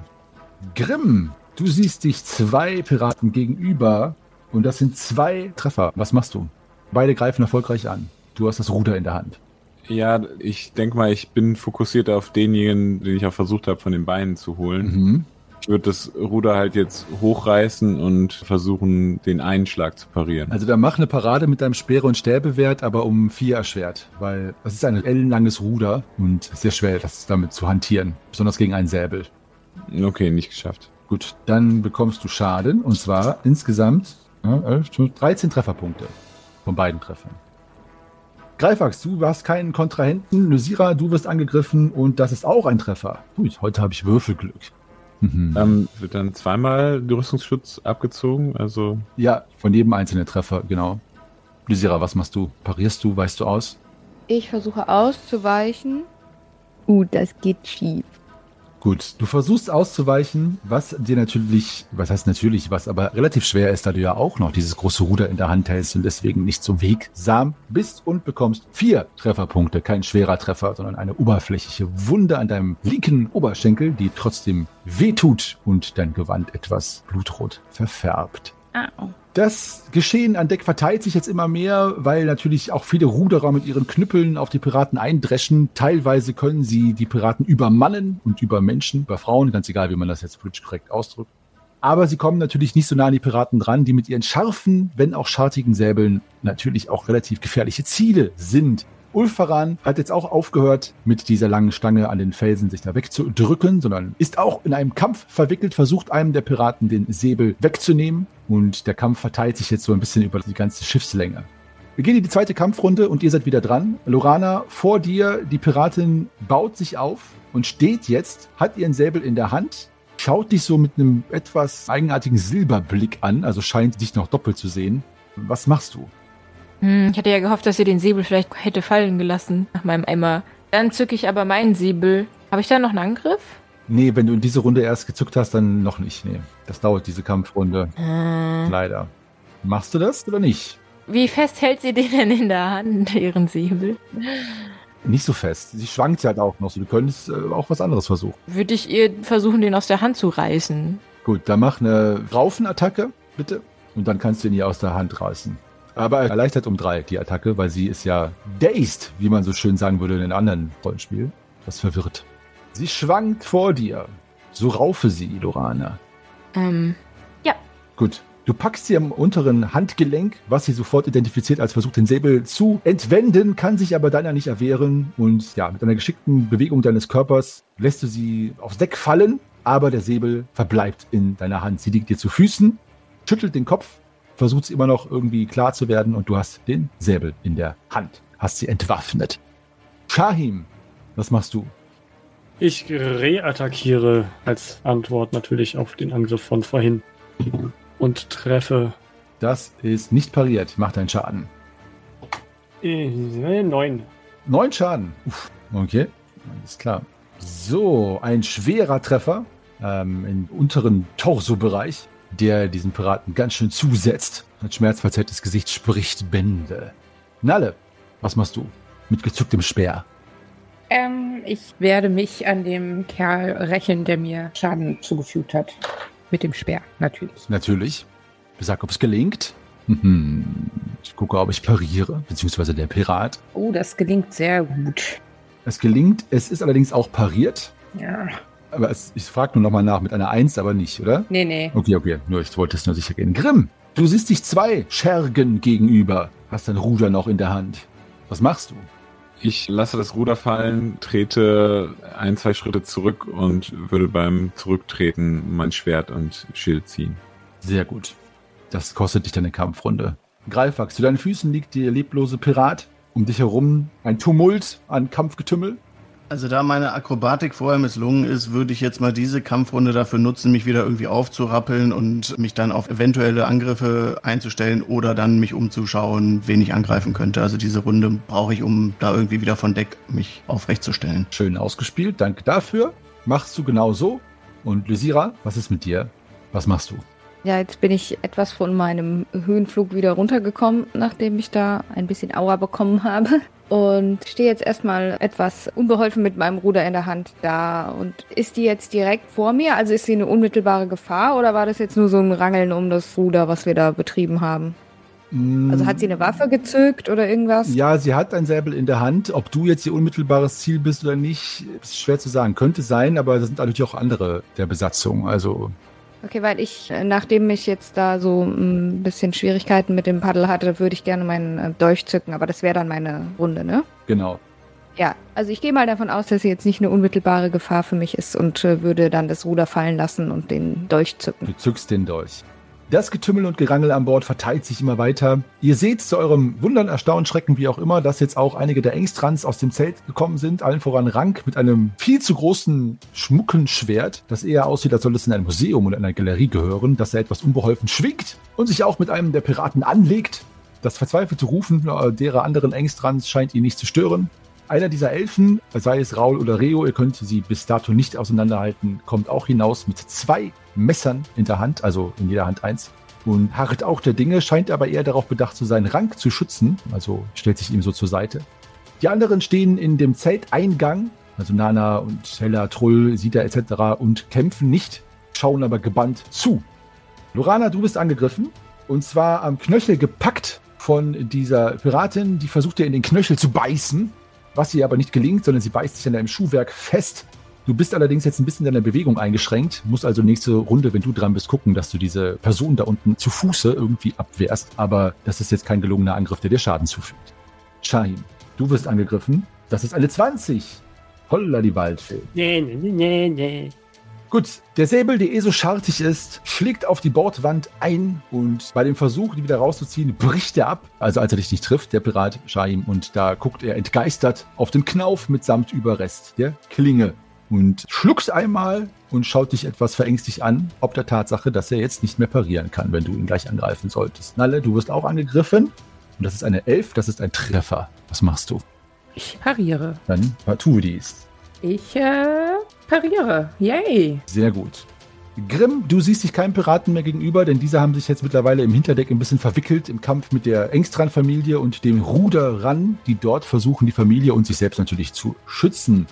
Grimm, du siehst dich zwei Piraten gegenüber und das sind zwei Treffer. Was machst du? Beide greifen erfolgreich an. Du hast das Ruder in der Hand. Ja, ich denke mal, ich bin fokussiert auf denjenigen, den ich auch versucht habe, von den Beinen zu holen. Mhm. Ich würde das Ruder halt jetzt hochreißen und versuchen, den Einschlag zu parieren. Also dann mach eine Parade mit deinem Speere- und Stäbewert, aber um vier erschwert, weil das ist ein ellenlanges Ruder und sehr schwer, das damit zu hantieren, besonders gegen einen Säbel. Okay, nicht geschafft. Gut, dann bekommst du Schaden und zwar insgesamt ja, 11, 12, 13 Trefferpunkte von beiden Treffern. Greifax, du hast keinen Kontrahenten. Lysira, du wirst angegriffen und das ist auch ein Treffer. Ui, heute habe ich Würfelglück. Mhm. Ähm, wird dann zweimal der Rüstungsschutz abgezogen? Also Ja, von jedem einzelnen Treffer, genau. Lysira, was machst du? Parierst du? Weißt du aus? Ich versuche auszuweichen. Uh, das geht schief. Gut, du versuchst auszuweichen, was dir natürlich, was heißt natürlich was, aber relativ schwer ist, da du ja auch noch dieses große Ruder in der Hand hältst und deswegen nicht so wegsam bist und bekommst vier Trefferpunkte. Kein schwerer Treffer, sondern eine oberflächliche Wunde an deinem linken Oberschenkel, die trotzdem wehtut und dein Gewand etwas blutrot verfärbt. Au. Das Geschehen an Deck verteilt sich jetzt immer mehr, weil natürlich auch viele Ruderer mit ihren Knüppeln auf die Piraten eindreschen. Teilweise können sie die Piraten übermannen und übermenschen, über Frauen, ganz egal, wie man das jetzt politisch korrekt ausdrückt. Aber sie kommen natürlich nicht so nah an die Piraten dran, die mit ihren scharfen, wenn auch schartigen Säbeln natürlich auch relativ gefährliche Ziele sind. Ulfaran hat jetzt auch aufgehört, mit dieser langen Stange an den Felsen sich da wegzudrücken, sondern ist auch in einem Kampf verwickelt, versucht einem der Piraten den Säbel wegzunehmen. Und der Kampf verteilt sich jetzt so ein bisschen über die ganze Schiffslänge. Wir gehen in die zweite Kampfrunde und ihr seid wieder dran. Lorana, vor dir, die Piratin baut sich auf und steht jetzt, hat ihren Säbel in der Hand, schaut dich so mit einem etwas eigenartigen Silberblick an, also scheint dich noch doppelt zu sehen. Was machst du? Hm, ich hatte ja gehofft, dass ihr den Säbel vielleicht hätte fallen gelassen nach meinem Eimer. Dann zücke ich aber meinen Säbel. Habe ich da noch einen Angriff? Nee, wenn du in diese Runde erst gezückt hast, dann noch nicht. Nee, das dauert diese Kampfrunde. Äh, Leider. Machst du das oder nicht? wie fest hält sie den denn in der Hand, ihren Säbel? Nicht so fest. Sie schwankt halt auch noch so. Du könntest äh, auch was anderes versuchen. Würde ich ihr versuchen, den aus der Hand zu reißen. Gut, dann mach eine Raufenattacke, bitte. Und dann kannst du ihn ihr aus der Hand reißen. Aber erleichtert um drei die Attacke, weil sie ist ja dazed, wie man so schön sagen würde in einem anderen Rollenspiel. Das verwirrt. Sie schwankt vor dir. So raufe sie, Lorana. Ähm, Gut. Du packst sie am unteren Handgelenk, was sie sofort identifiziert als versucht, den Säbel zu entwenden, kann sich aber deiner nicht erwehren. Und ja, mit einer geschickten Bewegung deines Körpers lässt du sie aufs Deck fallen, aber der Säbel verbleibt in deiner Hand. Sie liegt dir zu Füßen, schüttelt den Kopf, versucht sie immer noch irgendwie klar zu werden und du hast den Säbel in der Hand. Hast sie entwaffnet. Shahim, was machst du? Ich reattackiere als Antwort natürlich auf den Angriff von vorhin. Und treffe Das ist nicht pariert. Mach deinen Schaden. äh, neun. Neun Schaden. Uff, okay, alles klar. So, ein schwerer Treffer ähm, im unteren Torso-Bereich, der diesen Piraten ganz schön zusetzt. Ein schmerzverzerrtes Gesicht spricht Bände. Nalle, was machst du? Mit gezücktem Speer. Ähm, ich werde mich an dem Kerl rächen, der mir Schaden zugefügt hat. Mit dem Speer, natürlich. Natürlich. Besag, ob es gelingt. Mhm. Ich gucke, ob ich pariere, beziehungsweise der Pirat. Oh, das gelingt sehr gut. Es gelingt, es ist allerdings auch pariert. Ja. Aber es, ich frage nur nochmal nach mit einer Eins, aber nicht, oder? Nee, nee. Okay, okay. Nur ich wollte es nur sicher gehen. Grimm, du siehst dich zwei Schergen gegenüber. Hast dein Ruder noch in der Hand. Was machst du? Ich lasse das Ruder fallen, trete ein, zwei Schritte zurück und würde beim Zurücktreten mein Schwert und Schild ziehen. Sehr gut. Das kostet dich deine Kampfrunde. Greifax, zu deinen Füßen liegt der leblose Pirat. Um dich herum ein Tumult an Kampfgetümmel. Also da meine Akrobatik vorher misslungen ist, würde ich jetzt mal diese Kampfrunde dafür nutzen, mich wieder irgendwie aufzurappeln und mich dann auf eventuelle Angriffe einzustellen oder dann mich umzuschauen, wen ich angreifen könnte. Also diese Runde brauche ich, um da irgendwie wieder von Deck mich aufrechtzustellen. Schön ausgespielt, danke dafür. Machst du genau so. Und Lysira, was ist mit dir? Was machst du? Ja, jetzt bin ich etwas von meinem Höhenflug wieder runtergekommen, nachdem ich da ein bisschen Aua bekommen habe. Und stehe jetzt erstmal etwas unbeholfen mit meinem Ruder in der Hand da. Und ist die jetzt direkt vor mir? Also ist sie eine unmittelbare Gefahr oder war das jetzt nur so ein Rangeln um das Ruder, was wir da betrieben haben? Also hat sie eine Waffe gezückt oder irgendwas? Ja, sie hat ein Säbel in der Hand. Ob du jetzt ihr unmittelbares Ziel bist oder nicht, ist schwer zu sagen. Könnte sein, aber da sind natürlich auch andere der Besatzung. Also Okay, weil ich, äh, nachdem ich jetzt da so ein bisschen Schwierigkeiten mit dem Paddel hatte, würde ich gerne meinen äh, Dolch zücken, aber das wäre dann meine Runde, ne? genau. Ja, also ich gehe mal davon aus, dass sie jetzt nicht eine unmittelbare Gefahr für mich ist und äh, würde dann das Ruder fallen lassen und den Dolch zücken. Du zückst den Dolch. Das Getümmel und Gerangel an Bord verteilt sich immer weiter. Ihr seht zu eurem Wundern, Erstaunen, Schrecken, wie auch immer, dass jetzt auch einige der Engstrans aus dem Zelt gekommen sind. Allen voran Rank mit einem viel zu großen, schmucken Schwert, das eher aussieht, als soll es in ein Museum oder in eine Galerie gehören, das er etwas unbeholfen schwingt und sich auch mit einem der Piraten anlegt. Das verzweifelte Rufen äh, derer anderen Engstrans scheint ihn nicht zu stören. Einer dieser Elfen, sei es Raul oder Reo, ihr könnt sie bis dato nicht auseinanderhalten, kommt auch hinaus mit zwei Messern in der Hand, also in jeder Hand eins. Und harrt auch der Dinge, scheint aber eher darauf bedacht zu sein, Rank zu schützen, also stellt sich ihm so zur Seite. Die anderen stehen in dem Zelteingang, also Nana und Hella, Trull, Sida etc. und kämpfen nicht, schauen aber gebannt zu. Lorana, du bist angegriffen und zwar am Knöchel gepackt von dieser Piratin, die versucht dir in den Knöchel zu beißen, was ihr aber nicht gelingt, sondern sie beißt sich an deinem Schuhwerk fest. Du bist allerdings jetzt ein bisschen in deiner Bewegung eingeschränkt, musst also nächste Runde, wenn du dran bist, gucken, dass du diese Person da unten zu Fuße irgendwie abwehrst, aber das ist jetzt kein gelungener Angriff, der dir Schaden zufügt. Shahim, du wirst angegriffen. Das ist eine 20. Holla die Waldfee. Nee, nee, nee, nee. Gut, der Säbel, der eh so schartig ist, schlägt auf die Bordwand ein und bei dem Versuch, die wieder rauszuziehen, bricht er ab. Also als er dich nicht trifft, der Pirat Shahim. Und da guckt er entgeistert auf den Knauf mitsamt Überrest der Klinge und schluckt einmal und schaut dich etwas verängstigt an, ob der Tatsache, dass er jetzt nicht mehr parieren kann, wenn du ihn gleich angreifen solltest. Nalle, du wirst auch angegriffen. Und das ist eine Elf, das ist ein Treffer. Was machst du? Ich pariere. Dann tu dies. Ich äh, pariere. Yay. Sehr gut. Grimm, du siehst dich keinem Piraten mehr gegenüber, denn diese haben sich jetzt mittlerweile im Hinterdeck ein bisschen verwickelt im Kampf mit der Engstran-Familie und dem Ruderern, die dort versuchen, die Familie und sich selbst natürlich zu schützen.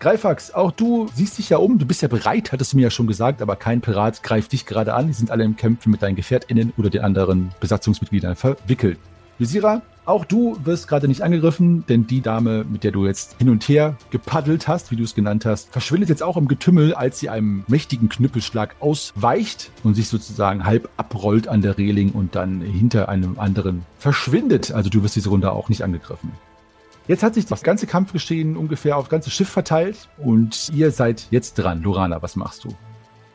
Greifax, auch du siehst dich ja um, du bist ja bereit, hattest du mir ja schon gesagt, aber kein Pirat greift dich gerade an. Die sind alle im Kämpfen mit deinen GefährtInnen oder den anderen Besatzungsmitgliedern verwickelt. Visira, auch du wirst gerade nicht angegriffen, denn die Dame, mit der du jetzt hin und her gepaddelt hast, wie du es genannt hast, verschwindet jetzt auch im Getümmel, als sie einem mächtigen Knüppelschlag ausweicht und sich sozusagen halb abrollt an der Reling und dann hinter einem anderen verschwindet. Also du wirst diese Runde auch nicht angegriffen. Jetzt hat sich das ganze Kampfgeschehen ungefähr auf das ganze Schiff verteilt und ihr seid jetzt dran. Lorana, was machst du?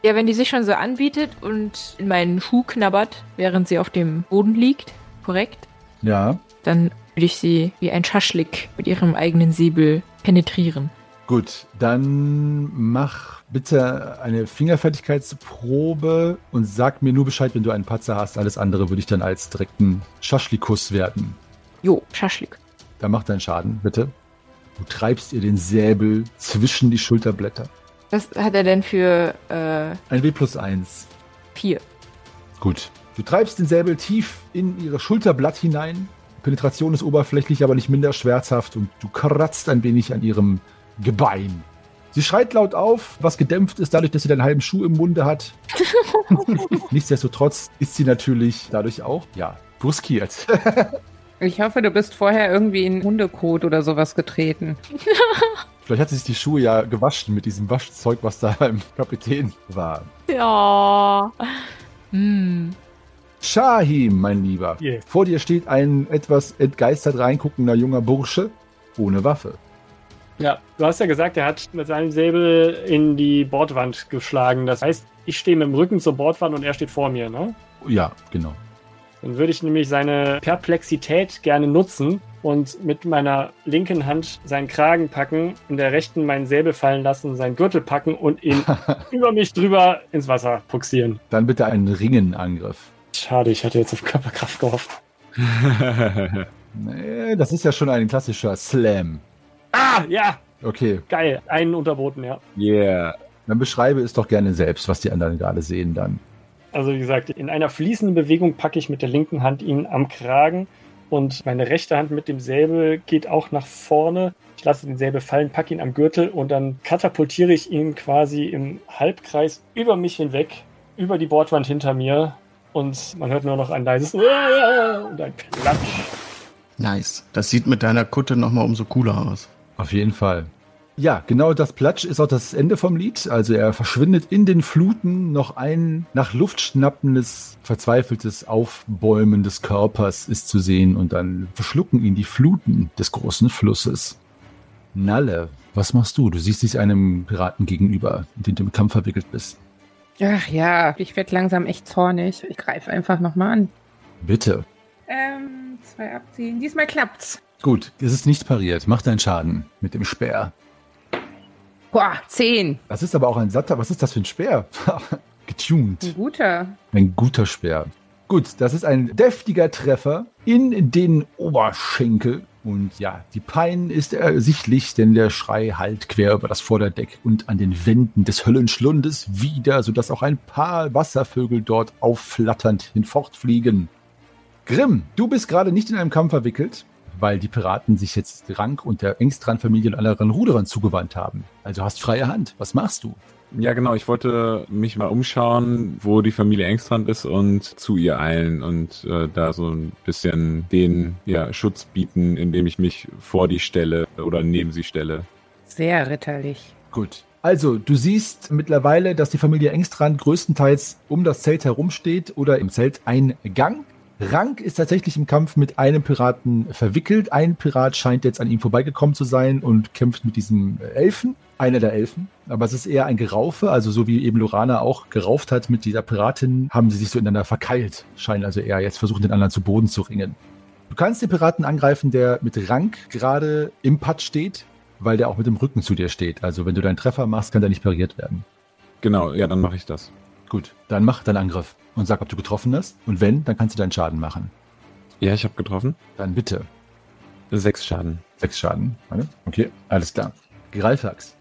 Ja, wenn die sich schon so anbietet und in meinen Schuh knabbert, während sie auf dem Boden liegt, korrekt, Ja, dann würde ich sie wie ein Schaschlik mit ihrem eigenen Säbel penetrieren. Gut, dann mach bitte eine Fingerfertigkeitsprobe und sag mir nur Bescheid, wenn du einen Patzer hast. Alles andere würde ich dann als direkten Schaschlikus werten. Jo, Schaschlik. Dann mach deinen Schaden, bitte. Du treibst ihr den Säbel zwischen die Schulterblätter. Was hat er denn für äh, Ein W plus eins. vier? Gut. Du treibst den Säbel tief in ihre Schulterblatt hinein. Penetration ist oberflächlich, aber nicht minder schmerzhaft und du kratzt ein wenig an ihrem Gebein. Sie schreit laut auf, was gedämpft ist dadurch, dass sie deinen halben Schuh im Munde hat. Nichtsdestotrotz ist sie natürlich dadurch auch, ja, bruskiert. Ich hoffe, du bist vorher irgendwie in Hundekot oder sowas getreten. Vielleicht hat sie sich die Schuhe ja gewaschen mit diesem Waschzeug, was da beim Kapitän war. Ja. Hm. Shahim, mein Lieber. Yeah. Vor dir steht ein etwas entgeistert reinguckender junger Bursche ohne Waffe. Ja, du hast ja gesagt, er hat mit seinem Säbel in die Bordwand geschlagen. Das heißt, ich stehe mit dem Rücken zur Bordwand und er steht vor mir, ne? Ja, genau. Dann würde ich nämlich seine Perplexität gerne nutzen und mit meiner linken Hand seinen Kragen packen, in der rechten meinen Säbel fallen lassen, seinen Gürtel packen und ihn über mich drüber ins Wasser puxieren. Dann bitte einen Ringenangriff. Schade, ich hatte jetzt auf Körperkraft gehofft. Nee, das ist ja schon ein klassischer Slam. Ah, ja, Okay, geil. Einen unterboten, ja. yeah. dann beschreibe es doch gerne selbst, was die anderen gerade sehen dann. Also wie gesagt, in einer fließenden Bewegung packe ich mit der linken Hand ihn am Kragen und meine rechte Hand mit dem Säbel geht auch nach vorne. Ich lasse den Säbel fallen, packe ihn am Gürtel und dann katapultiere ich ihn quasi im Halbkreis über mich hinweg, über die Bordwand hinter mir und man hört nur noch ein leises und ein Klatsch. Nice. Das sieht mit deiner Kutte nochmal umso cooler aus. Auf jeden Fall. Ja, genau das Platsch ist auch das Ende vom Lied. Also er verschwindet in den Fluten. Noch ein nach Luft schnappendes, verzweifeltes Aufbäumen des Körpers ist zu sehen und dann verschlucken ihn die Fluten des großen Flusses. Nalle, was machst du? Du siehst dich einem Piraten gegenüber, in den du im Kampf verwickelt bist. Ach ja, ich werde langsam echt zornig. Ich greife einfach nochmal an. Bitte. Ähm, zwei abziehen. Diesmal klappt's. Gut, es ist nicht pariert. Mach deinen Schaden mit dem Speer. Boah, zehn. Das ist aber auch ein satter. Was ist das für ein Speer? Getuned. Ein guter. Ein guter Speer. Gut, das ist ein deftiger Treffer in den Oberschenkel. Und ja, die Pein ist ersichtlich, denn der Schrei hallt quer über das Vorderdeck und an den Wänden des Höllenschlundes wieder, sodass auch ein paar Wasservögel dort aufflatternd hinfortfliegen. Grimm, du bist gerade nicht in einem Kampf verwickelt, weil die Piraten sich jetzt Rank und der Engstran-Familie und anderen Ruderern zugewandt haben. Also hast freie Hand. Was machst du? Ja, genau. Ich wollte mich mal umschauen, wo die Familie Engstrand ist und zu ihr eilen und äh, da so ein bisschen den ja, Schutz bieten, indem ich mich vor die stelle oder neben sie stelle. Sehr ritterlich. Gut. Also, du siehst mittlerweile, dass die Familie Engstrand größtenteils um das Zelt herumsteht oder im Zelteingang. Rank ist tatsächlich im Kampf mit einem Piraten verwickelt. Ein Pirat scheint jetzt an ihm vorbeigekommen zu sein und kämpft mit diesem Elfen, einer der Elfen. Aber es ist eher ein Geraufe, also so wie eben Lorana auch gerauft hat mit dieser Piratin, haben sie sich so ineinander verkeilt. Scheinen also eher jetzt versuchen, den anderen zu Boden zu ringen. Du kannst den Piraten angreifen, der mit Rank gerade im Putt steht, weil der auch mit dem Rücken zu dir steht. Also wenn du deinen Treffer machst, kann der nicht pariert werden. Genau, ja, dann mache ich das. Gut, dann mach deinen Angriff und sag, ob du getroffen hast. Und wenn, dann kannst du deinen Schaden machen. Ja, ich habe getroffen. Dann bitte. Sechs Schaden. Sechs Schaden. Okay, alles klar. Greifhax,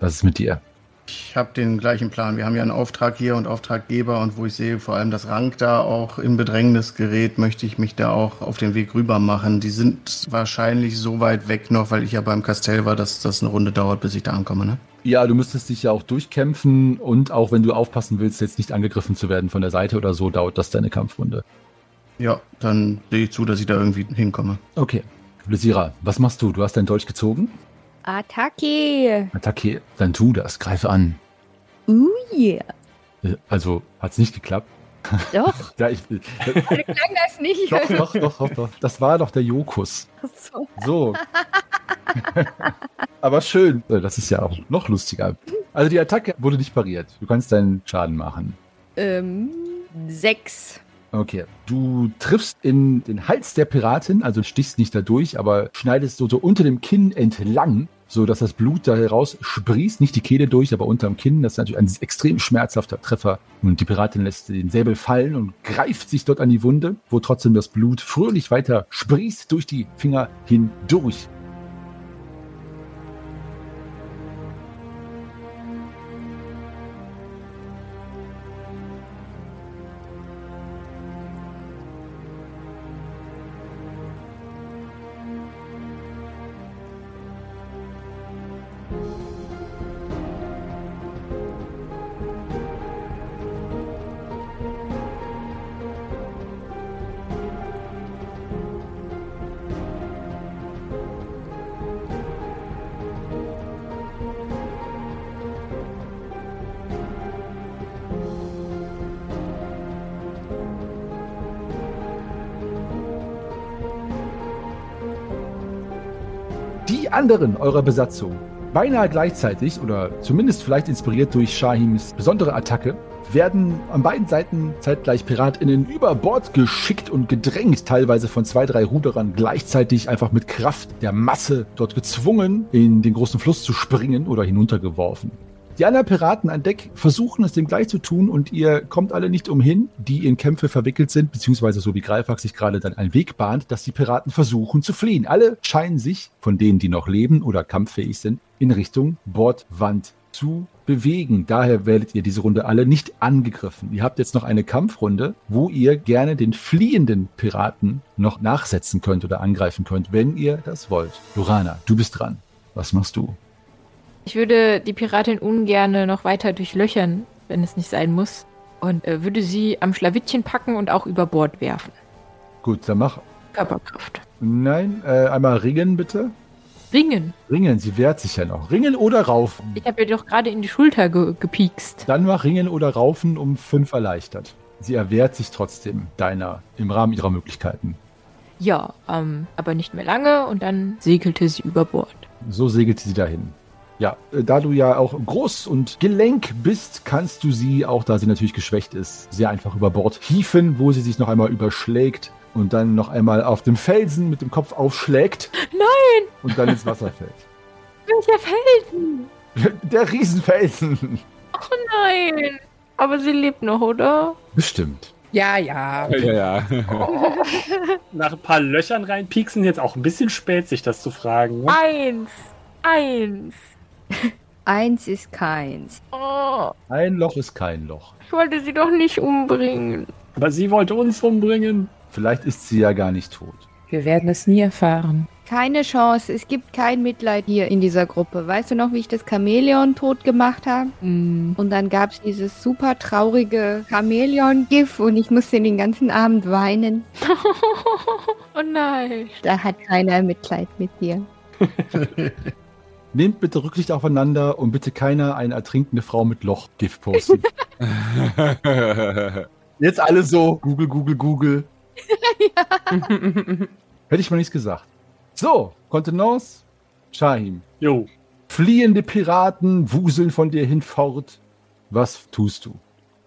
was ist mit dir? Ich habe den gleichen Plan. Wir haben ja einen Auftrag hier und Auftraggeber und wo ich sehe, vor allem das Rank da auch in Bedrängnis gerät, möchte ich mich da auch auf den Weg rüber machen. Die sind wahrscheinlich so weit weg noch, weil ich ja beim Kastell war, dass das eine Runde dauert, bis ich da ankomme, ne? Ja, du müsstest dich ja auch durchkämpfen und auch wenn du aufpassen willst, jetzt nicht angegriffen zu werden von der Seite oder so, dauert das deine Kampfrunde. Ja, dann sehe ich zu, dass ich da irgendwie hinkomme. Okay. Lysira, was machst du? Du hast deinen Dolch gezogen? Attacke! Attacke. Dann tu das. Greife an. Uh, yeah. Äh, Also, hat's nicht geklappt? Doch, Ja, ich, äh, klang das nicht. doch, doch, doch, doch, doch. Das war doch der Jokus. So. So. Aber schön. Äh, Das ist ja auch noch lustiger. Also die Attacke wurde nicht pariert. Du kannst deinen Schaden machen. Ähm, sechs. Okay. Du triffst in den Hals der Piratin, also stichst nicht da durch, aber schneidest so, so unter dem Kinn entlang, so dass das Blut da heraus sprießt, nicht die Kehle durch, aber unterm Kinn. Das ist natürlich ein extrem schmerzhafter Treffer. Und die Piratin lässt den Säbel fallen und greift sich dort an die Wunde, wo trotzdem das Blut fröhlich weiter sprießt durch die Finger hindurch. Anderen eurer Besatzung, beinahe gleichzeitig oder zumindest vielleicht inspiriert durch Shahims besondere Attacke, werden an beiden Seiten zeitgleich PiratInnen über Bord geschickt und gedrängt, teilweise von zwei, drei Ruderern gleichzeitig einfach mit Kraft der Masse dort gezwungen, in den großen Fluss zu springen oder hinuntergeworfen. Die anderen Piraten an Deck versuchen es dem gleich zu tun und ihr kommt alle nicht umhin, die in Kämpfe verwickelt sind, beziehungsweise so wie Greifax sich gerade dann einen Weg bahnt, dass die Piraten versuchen zu fliehen. Alle scheinen sich, von denen, die noch leben oder kampffähig sind, in Richtung Bordwand zu bewegen. Daher werdet ihr diese Runde alle nicht angegriffen. Ihr habt jetzt noch eine Kampfrunde, wo ihr gerne den fliehenden Piraten noch nachsetzen könnt oder angreifen könnt, wenn ihr das wollt. Lorana, du bist dran. Was machst du? Ich würde die Piratin ungerne noch weiter durchlöchern, wenn es nicht sein muss. Und äh, würde sie am Schlawittchen packen und auch über Bord werfen. Gut, dann mach. Körperkraft. Nein, äh, einmal ringen bitte. Ringen. Ringen, sie wehrt sich ja noch. Ringen oder raufen? Ich habe ihr doch gerade in die Schulter ge gepiekst. Dann mach Ringen oder Raufen um fünf erleichtert. Sie erwehrt sich trotzdem deiner im Rahmen ihrer Möglichkeiten. Ja, ähm, aber nicht mehr lange und dann segelte sie über Bord. So segelte sie dahin. Ja, äh, da du ja auch groß und gelenk bist, kannst du sie, auch da sie natürlich geschwächt ist, sehr einfach über Bord hieven, wo sie sich noch einmal überschlägt und dann noch einmal auf dem Felsen mit dem Kopf aufschlägt Nein! und dann ins Wasser fällt. Welcher Felsen? Der Riesenfelsen. Oh nein! Aber sie lebt noch, oder? Bestimmt. Ja, ja. Ja, ja. Nach ein paar Löchern reinpieksen, jetzt auch ein bisschen spät, sich das zu fragen. Ne? Eins! Eins! Eins ist keins. Oh, Ein Loch ist kein Loch. ich wollte sie doch nicht umbringen. Aber sie wollte uns umbringen. Vielleicht ist sie ja gar nicht tot. Wir werden es nie erfahren. Keine Chance. Es gibt kein Mitleid hier in dieser Gruppe. Weißt du noch, wie ich das Chamäleon tot gemacht habe? Hm. Und dann gab es dieses super traurige Chamäleon-GIF und ich musste den ganzen Abend weinen. Oh nein. Da hat keiner Mitleid mit dir. Nehmt bitte Rücksicht aufeinander und bitte keiner eine ertrinkende Frau mit Loch GIF posten. Jetzt alle so, Google, Google, Google. Hätte ich mal nichts gesagt. So, Kontenance, Shahim. Jo. Fliehende Piraten wuseln von dir hinfort. Was tust du?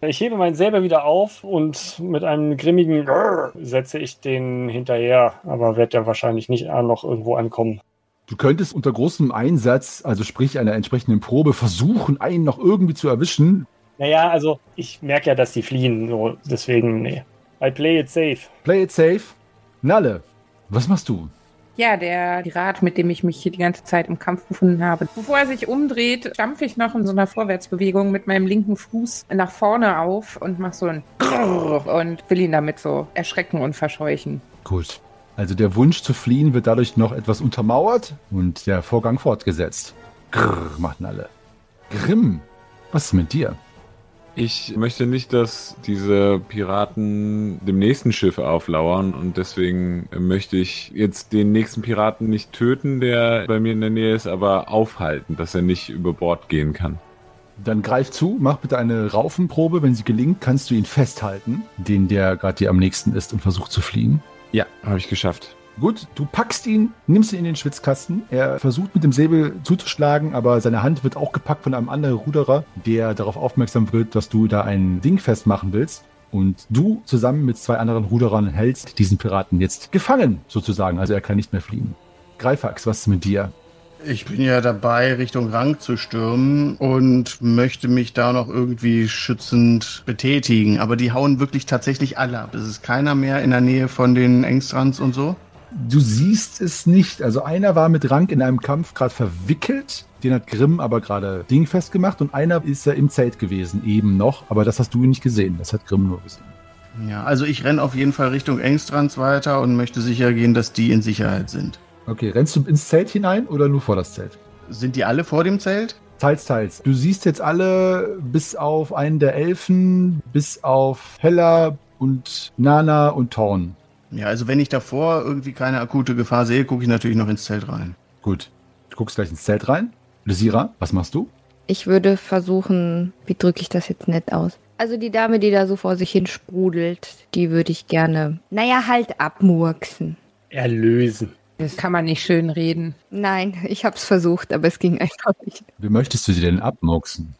Ich hebe meinen selber wieder auf und mit einem grimmigen Grrr setze ich den hinterher, aber wird ja wahrscheinlich nicht noch irgendwo ankommen. Du könntest unter großem Einsatz, also sprich einer entsprechenden Probe, versuchen, einen noch irgendwie zu erwischen. Naja, also ich merke ja, dass die fliehen, so deswegen, nee. I play it safe. Play it safe. Nalle, was machst du? Ja, der Pirat, mit dem ich mich hier die ganze Zeit im Kampf befunden habe. Bevor er sich umdreht, stampfe ich noch in so einer Vorwärtsbewegung mit meinem linken Fuß nach vorne auf und mache so ein und will ihn damit so erschrecken und verscheuchen. Gut. Also der Wunsch zu fliehen wird dadurch noch etwas untermauert und der Vorgang fortgesetzt. Grrr, machten alle. Grimm, was ist mit dir? Ich möchte nicht, dass diese Piraten dem nächsten Schiff auflauern und deswegen möchte ich jetzt den nächsten Piraten nicht töten, der bei mir in der Nähe ist, aber aufhalten, dass er nicht über Bord gehen kann. Dann greif zu, mach bitte eine Raufenprobe. Wenn sie gelingt, kannst du ihn festhalten, den der gerade dir am nächsten ist und versucht zu fliehen. Ja, habe ich geschafft. Gut, du packst ihn, nimmst ihn in den Schwitzkasten. Er versucht mit dem Säbel zuzuschlagen, aber seine Hand wird auch gepackt von einem anderen Ruderer, der darauf aufmerksam wird, dass du da ein Ding festmachen willst. Und du zusammen mit zwei anderen Ruderern hältst diesen Piraten jetzt gefangen, sozusagen. Also er kann nicht mehr fliehen. Greifax, was ist mit dir? Ich bin ja dabei, Richtung Rang zu stürmen und möchte mich da noch irgendwie schützend betätigen. Aber die hauen wirklich tatsächlich alle ab. Es ist keiner mehr in der Nähe von den Engstrands und so. Du siehst es nicht. Also einer war mit Rank in einem Kampf gerade verwickelt. Den hat Grimm aber gerade dingfest gemacht und einer ist ja im Zelt gewesen, eben noch. Aber das hast du nicht gesehen. Das hat Grimm nur gesehen. Ja, also ich renne auf jeden Fall Richtung Engstrands weiter und möchte sicher gehen, dass die in Sicherheit sind. Okay, rennst du ins Zelt hinein oder nur vor das Zelt? Sind die alle vor dem Zelt? Teils, teils. Du siehst jetzt alle bis auf einen der Elfen, bis auf Hella und Nana und Torn. Ja, also wenn ich davor irgendwie keine akute Gefahr sehe, gucke ich natürlich noch ins Zelt rein. Gut. Du guckst gleich ins Zelt rein. Lysira, was machst du? Ich würde versuchen, wie drücke ich das jetzt nett aus? Also die Dame, die da so vor sich hin sprudelt, die würde ich gerne, naja, halt abmurksen. Erlösen. Das kann man nicht schön reden. Nein, ich hab's versucht, aber es ging einfach nicht. Wie möchtest du sie denn abmurksen?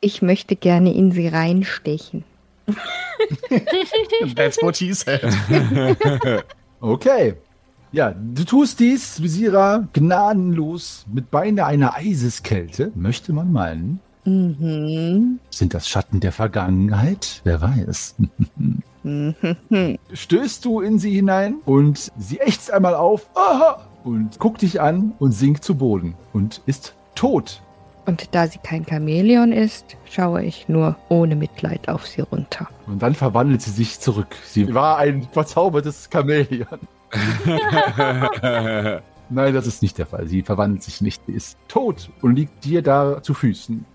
Ich möchte gerne in sie reinstechen. That's what he said. Okay. Ja, du tust dies, Lysira, gnadenlos, mit beinahe einer Eiseskälte, möchte man meinen. Mhm. Sind das Schatten der Vergangenheit? Wer weiß. Stößt du in sie hinein und sie ächzt einmal auf aha, und guckt dich an und sinkt zu Boden und ist tot. Und da sie kein Chamäleon ist, schaue ich nur ohne Mitleid auf sie runter. Und dann verwandelt sie sich zurück. Sie war ein verzaubertes Chamäleon. Nein, das ist nicht der Fall. Sie verwandelt sich nicht. Sie ist tot und liegt dir da zu Füßen.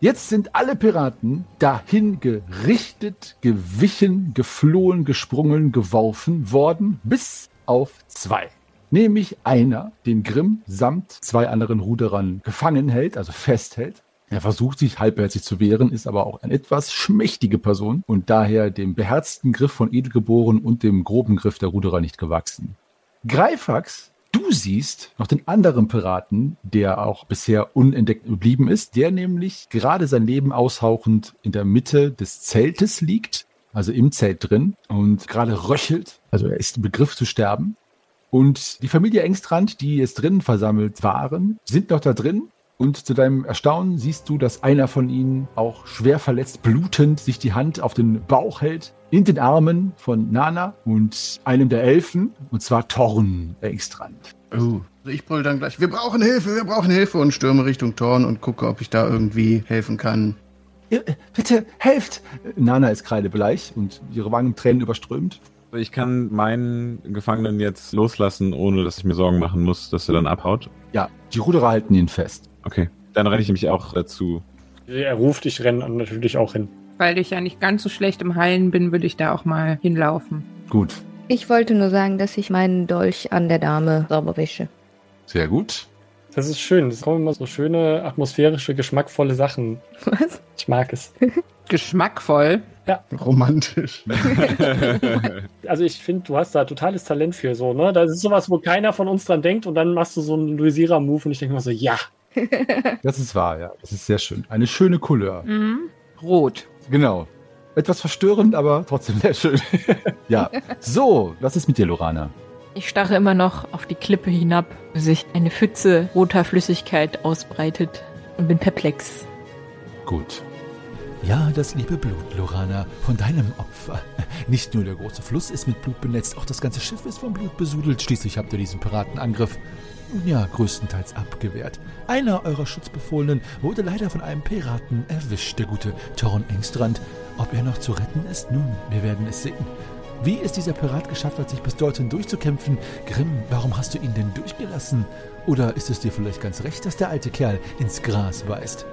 Jetzt sind alle Piraten dahin gerichtet, gewichen, geflohen, gesprungen, geworfen worden, bis auf zwei. Nämlich einer, den Grimm samt zwei anderen Ruderern gefangen hält, also festhält. Er versucht sich halbherzig zu wehren, ist aber auch eine etwas schmächtige Person und daher dem beherzten Griff von Edelgeboren und dem groben Griff der Ruderer nicht gewachsen. Greifax, du siehst noch den anderen Piraten, der auch bisher unentdeckt geblieben ist, der nämlich gerade sein Leben aushauchend in der Mitte des Zeltes liegt, also im Zelt drin und gerade röchelt, also er ist im Begriff zu sterben. Und die Familie Engstrand, die jetzt drinnen versammelt waren, sind noch da drin. Und zu deinem Erstaunen siehst du, dass einer von ihnen auch schwer verletzt, blutend, sich die Hand auf den Bauch hält, in den Armen von Nana und einem der Elfen, und zwar Thorn Engstrand. Oh. Also ich brüll dann gleich, wir brauchen Hilfe, wir brauchen Hilfe und stürme Richtung Torn und gucke, ob ich da irgendwie helfen kann. Bitte, helft! Nana ist kreidebleich und ihre Wangen Tränen überströmt. Ich kann meinen Gefangenen jetzt loslassen, ohne dass ich mir Sorgen machen muss, dass er dann abhaut. Ja, die Ruderer halten ihn fest. Okay. Dann renne ich nämlich auch dazu. Er ruft, ich renne natürlich auch hin. Weil ich ja nicht ganz so schlecht im Heilen bin, würde ich da auch mal hinlaufen. Gut, Ich wollte nur sagen, dass ich meinen Dolch an der Dame sauber wische. sehr gut. Das ist schön. Es kommen immer so schöne, atmosphärische, geschmackvolle Sachen. Was? Ich mag es. Geschmackvoll. Romantisch. Also ich finde, du hast da totales Talent für so, ne? Das ist sowas, wo keiner von uns dran denkt und dann machst du so einen Luisira-Move und ich denke mal so, ja. Das ist wahr, ja. Das ist sehr schön. Eine schöne Couleur. Mhm. Rot. Genau. Etwas verstörend, aber trotzdem sehr schön. ja. So, was ist mit dir, Lorana? Ich starre immer noch auf die Klippe hinab, wo sich eine Pfütze roter Flüssigkeit ausbreitet und bin perplex. Gut. Ja, das liebe Blut, Lorana, von deinem Opfer. Nicht nur der große Fluss ist mit Blut benetzt, auch das ganze Schiff ist von Blut besudelt. Schließlich habt ihr diesen Piratenangriff, ja, größtenteils abgewehrt. Einer eurer Schutzbefohlenen wurde leider von einem Piraten erwischt, der gute Torn Engstrand. Ob er noch zu retten ist? Nun, wir werden es sehen. Wie es dieser Pirat geschafft hat, sich bis dorthin durchzukämpfen? Grimm, warum hast du ihn denn durchgelassen? Oder ist es dir vielleicht ganz recht, dass der alte Kerl ins Gras beißt?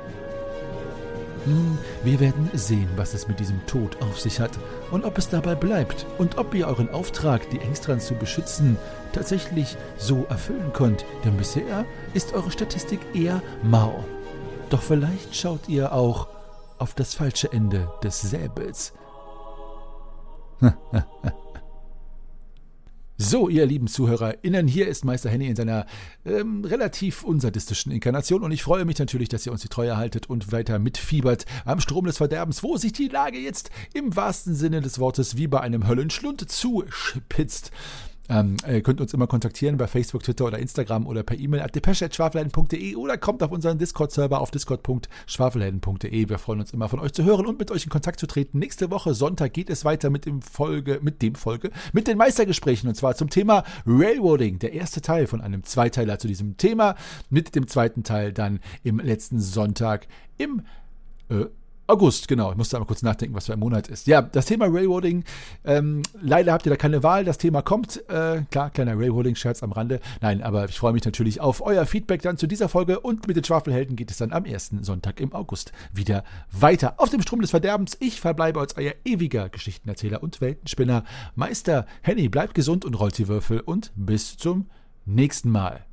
Nun, wir werden sehen, was es mit diesem Tod auf sich hat und ob es dabei bleibt und ob ihr euren Auftrag, die Engstrans zu beschützen, tatsächlich so erfüllen könnt, denn bisher ist eure Statistik eher mau. Doch vielleicht schaut ihr auch auf das falsche Ende des Säbels. So, ihr lieben ZuhörerInnen, hier ist Meister Henny in seiner ähm, relativ unsadistischen Inkarnation und ich freue mich natürlich, dass ihr uns die Treue haltet und weiter mitfiebert am Strom des Verderbens, wo sich die Lage jetzt im wahrsten Sinne des Wortes wie bei einem Höllenschlund zuspitzt. Ähm, ihr könnt uns immer kontaktieren bei Facebook, Twitter oder Instagram oder per E-Mail at depesche.schwafelhelden.de oder kommt auf unseren Discord-Server auf discord.schwafelhelden.de. Wir freuen uns immer von euch zu hören und mit euch in Kontakt zu treten. Nächste Woche Sonntag geht es weiter mit dem Folge, mit dem Folge, mit den Meistergesprächen und zwar zum Thema Railroading. Der erste Teil von einem Zweiteiler zu diesem Thema mit dem zweiten Teil dann im letzten Sonntag im äh, August, genau. Ich musste einmal kurz nachdenken, was für ein Monat ist. Ja, das Thema Railroading. Ähm, leider habt ihr da keine Wahl. Das Thema kommt. Äh, klar, kleiner Railroading-Scherz am Rande. Nein, aber ich freue mich natürlich auf euer Feedback dann zu dieser Folge. Und mit den Schwafelhelden geht es dann am ersten Sonntag im August wieder weiter. Auf dem Strom des Verderbens. Ich verbleibe als euer ewiger Geschichtenerzähler und Weltenspinner. Meister Henny, bleibt gesund und rollt die Würfel. Und bis zum nächsten Mal.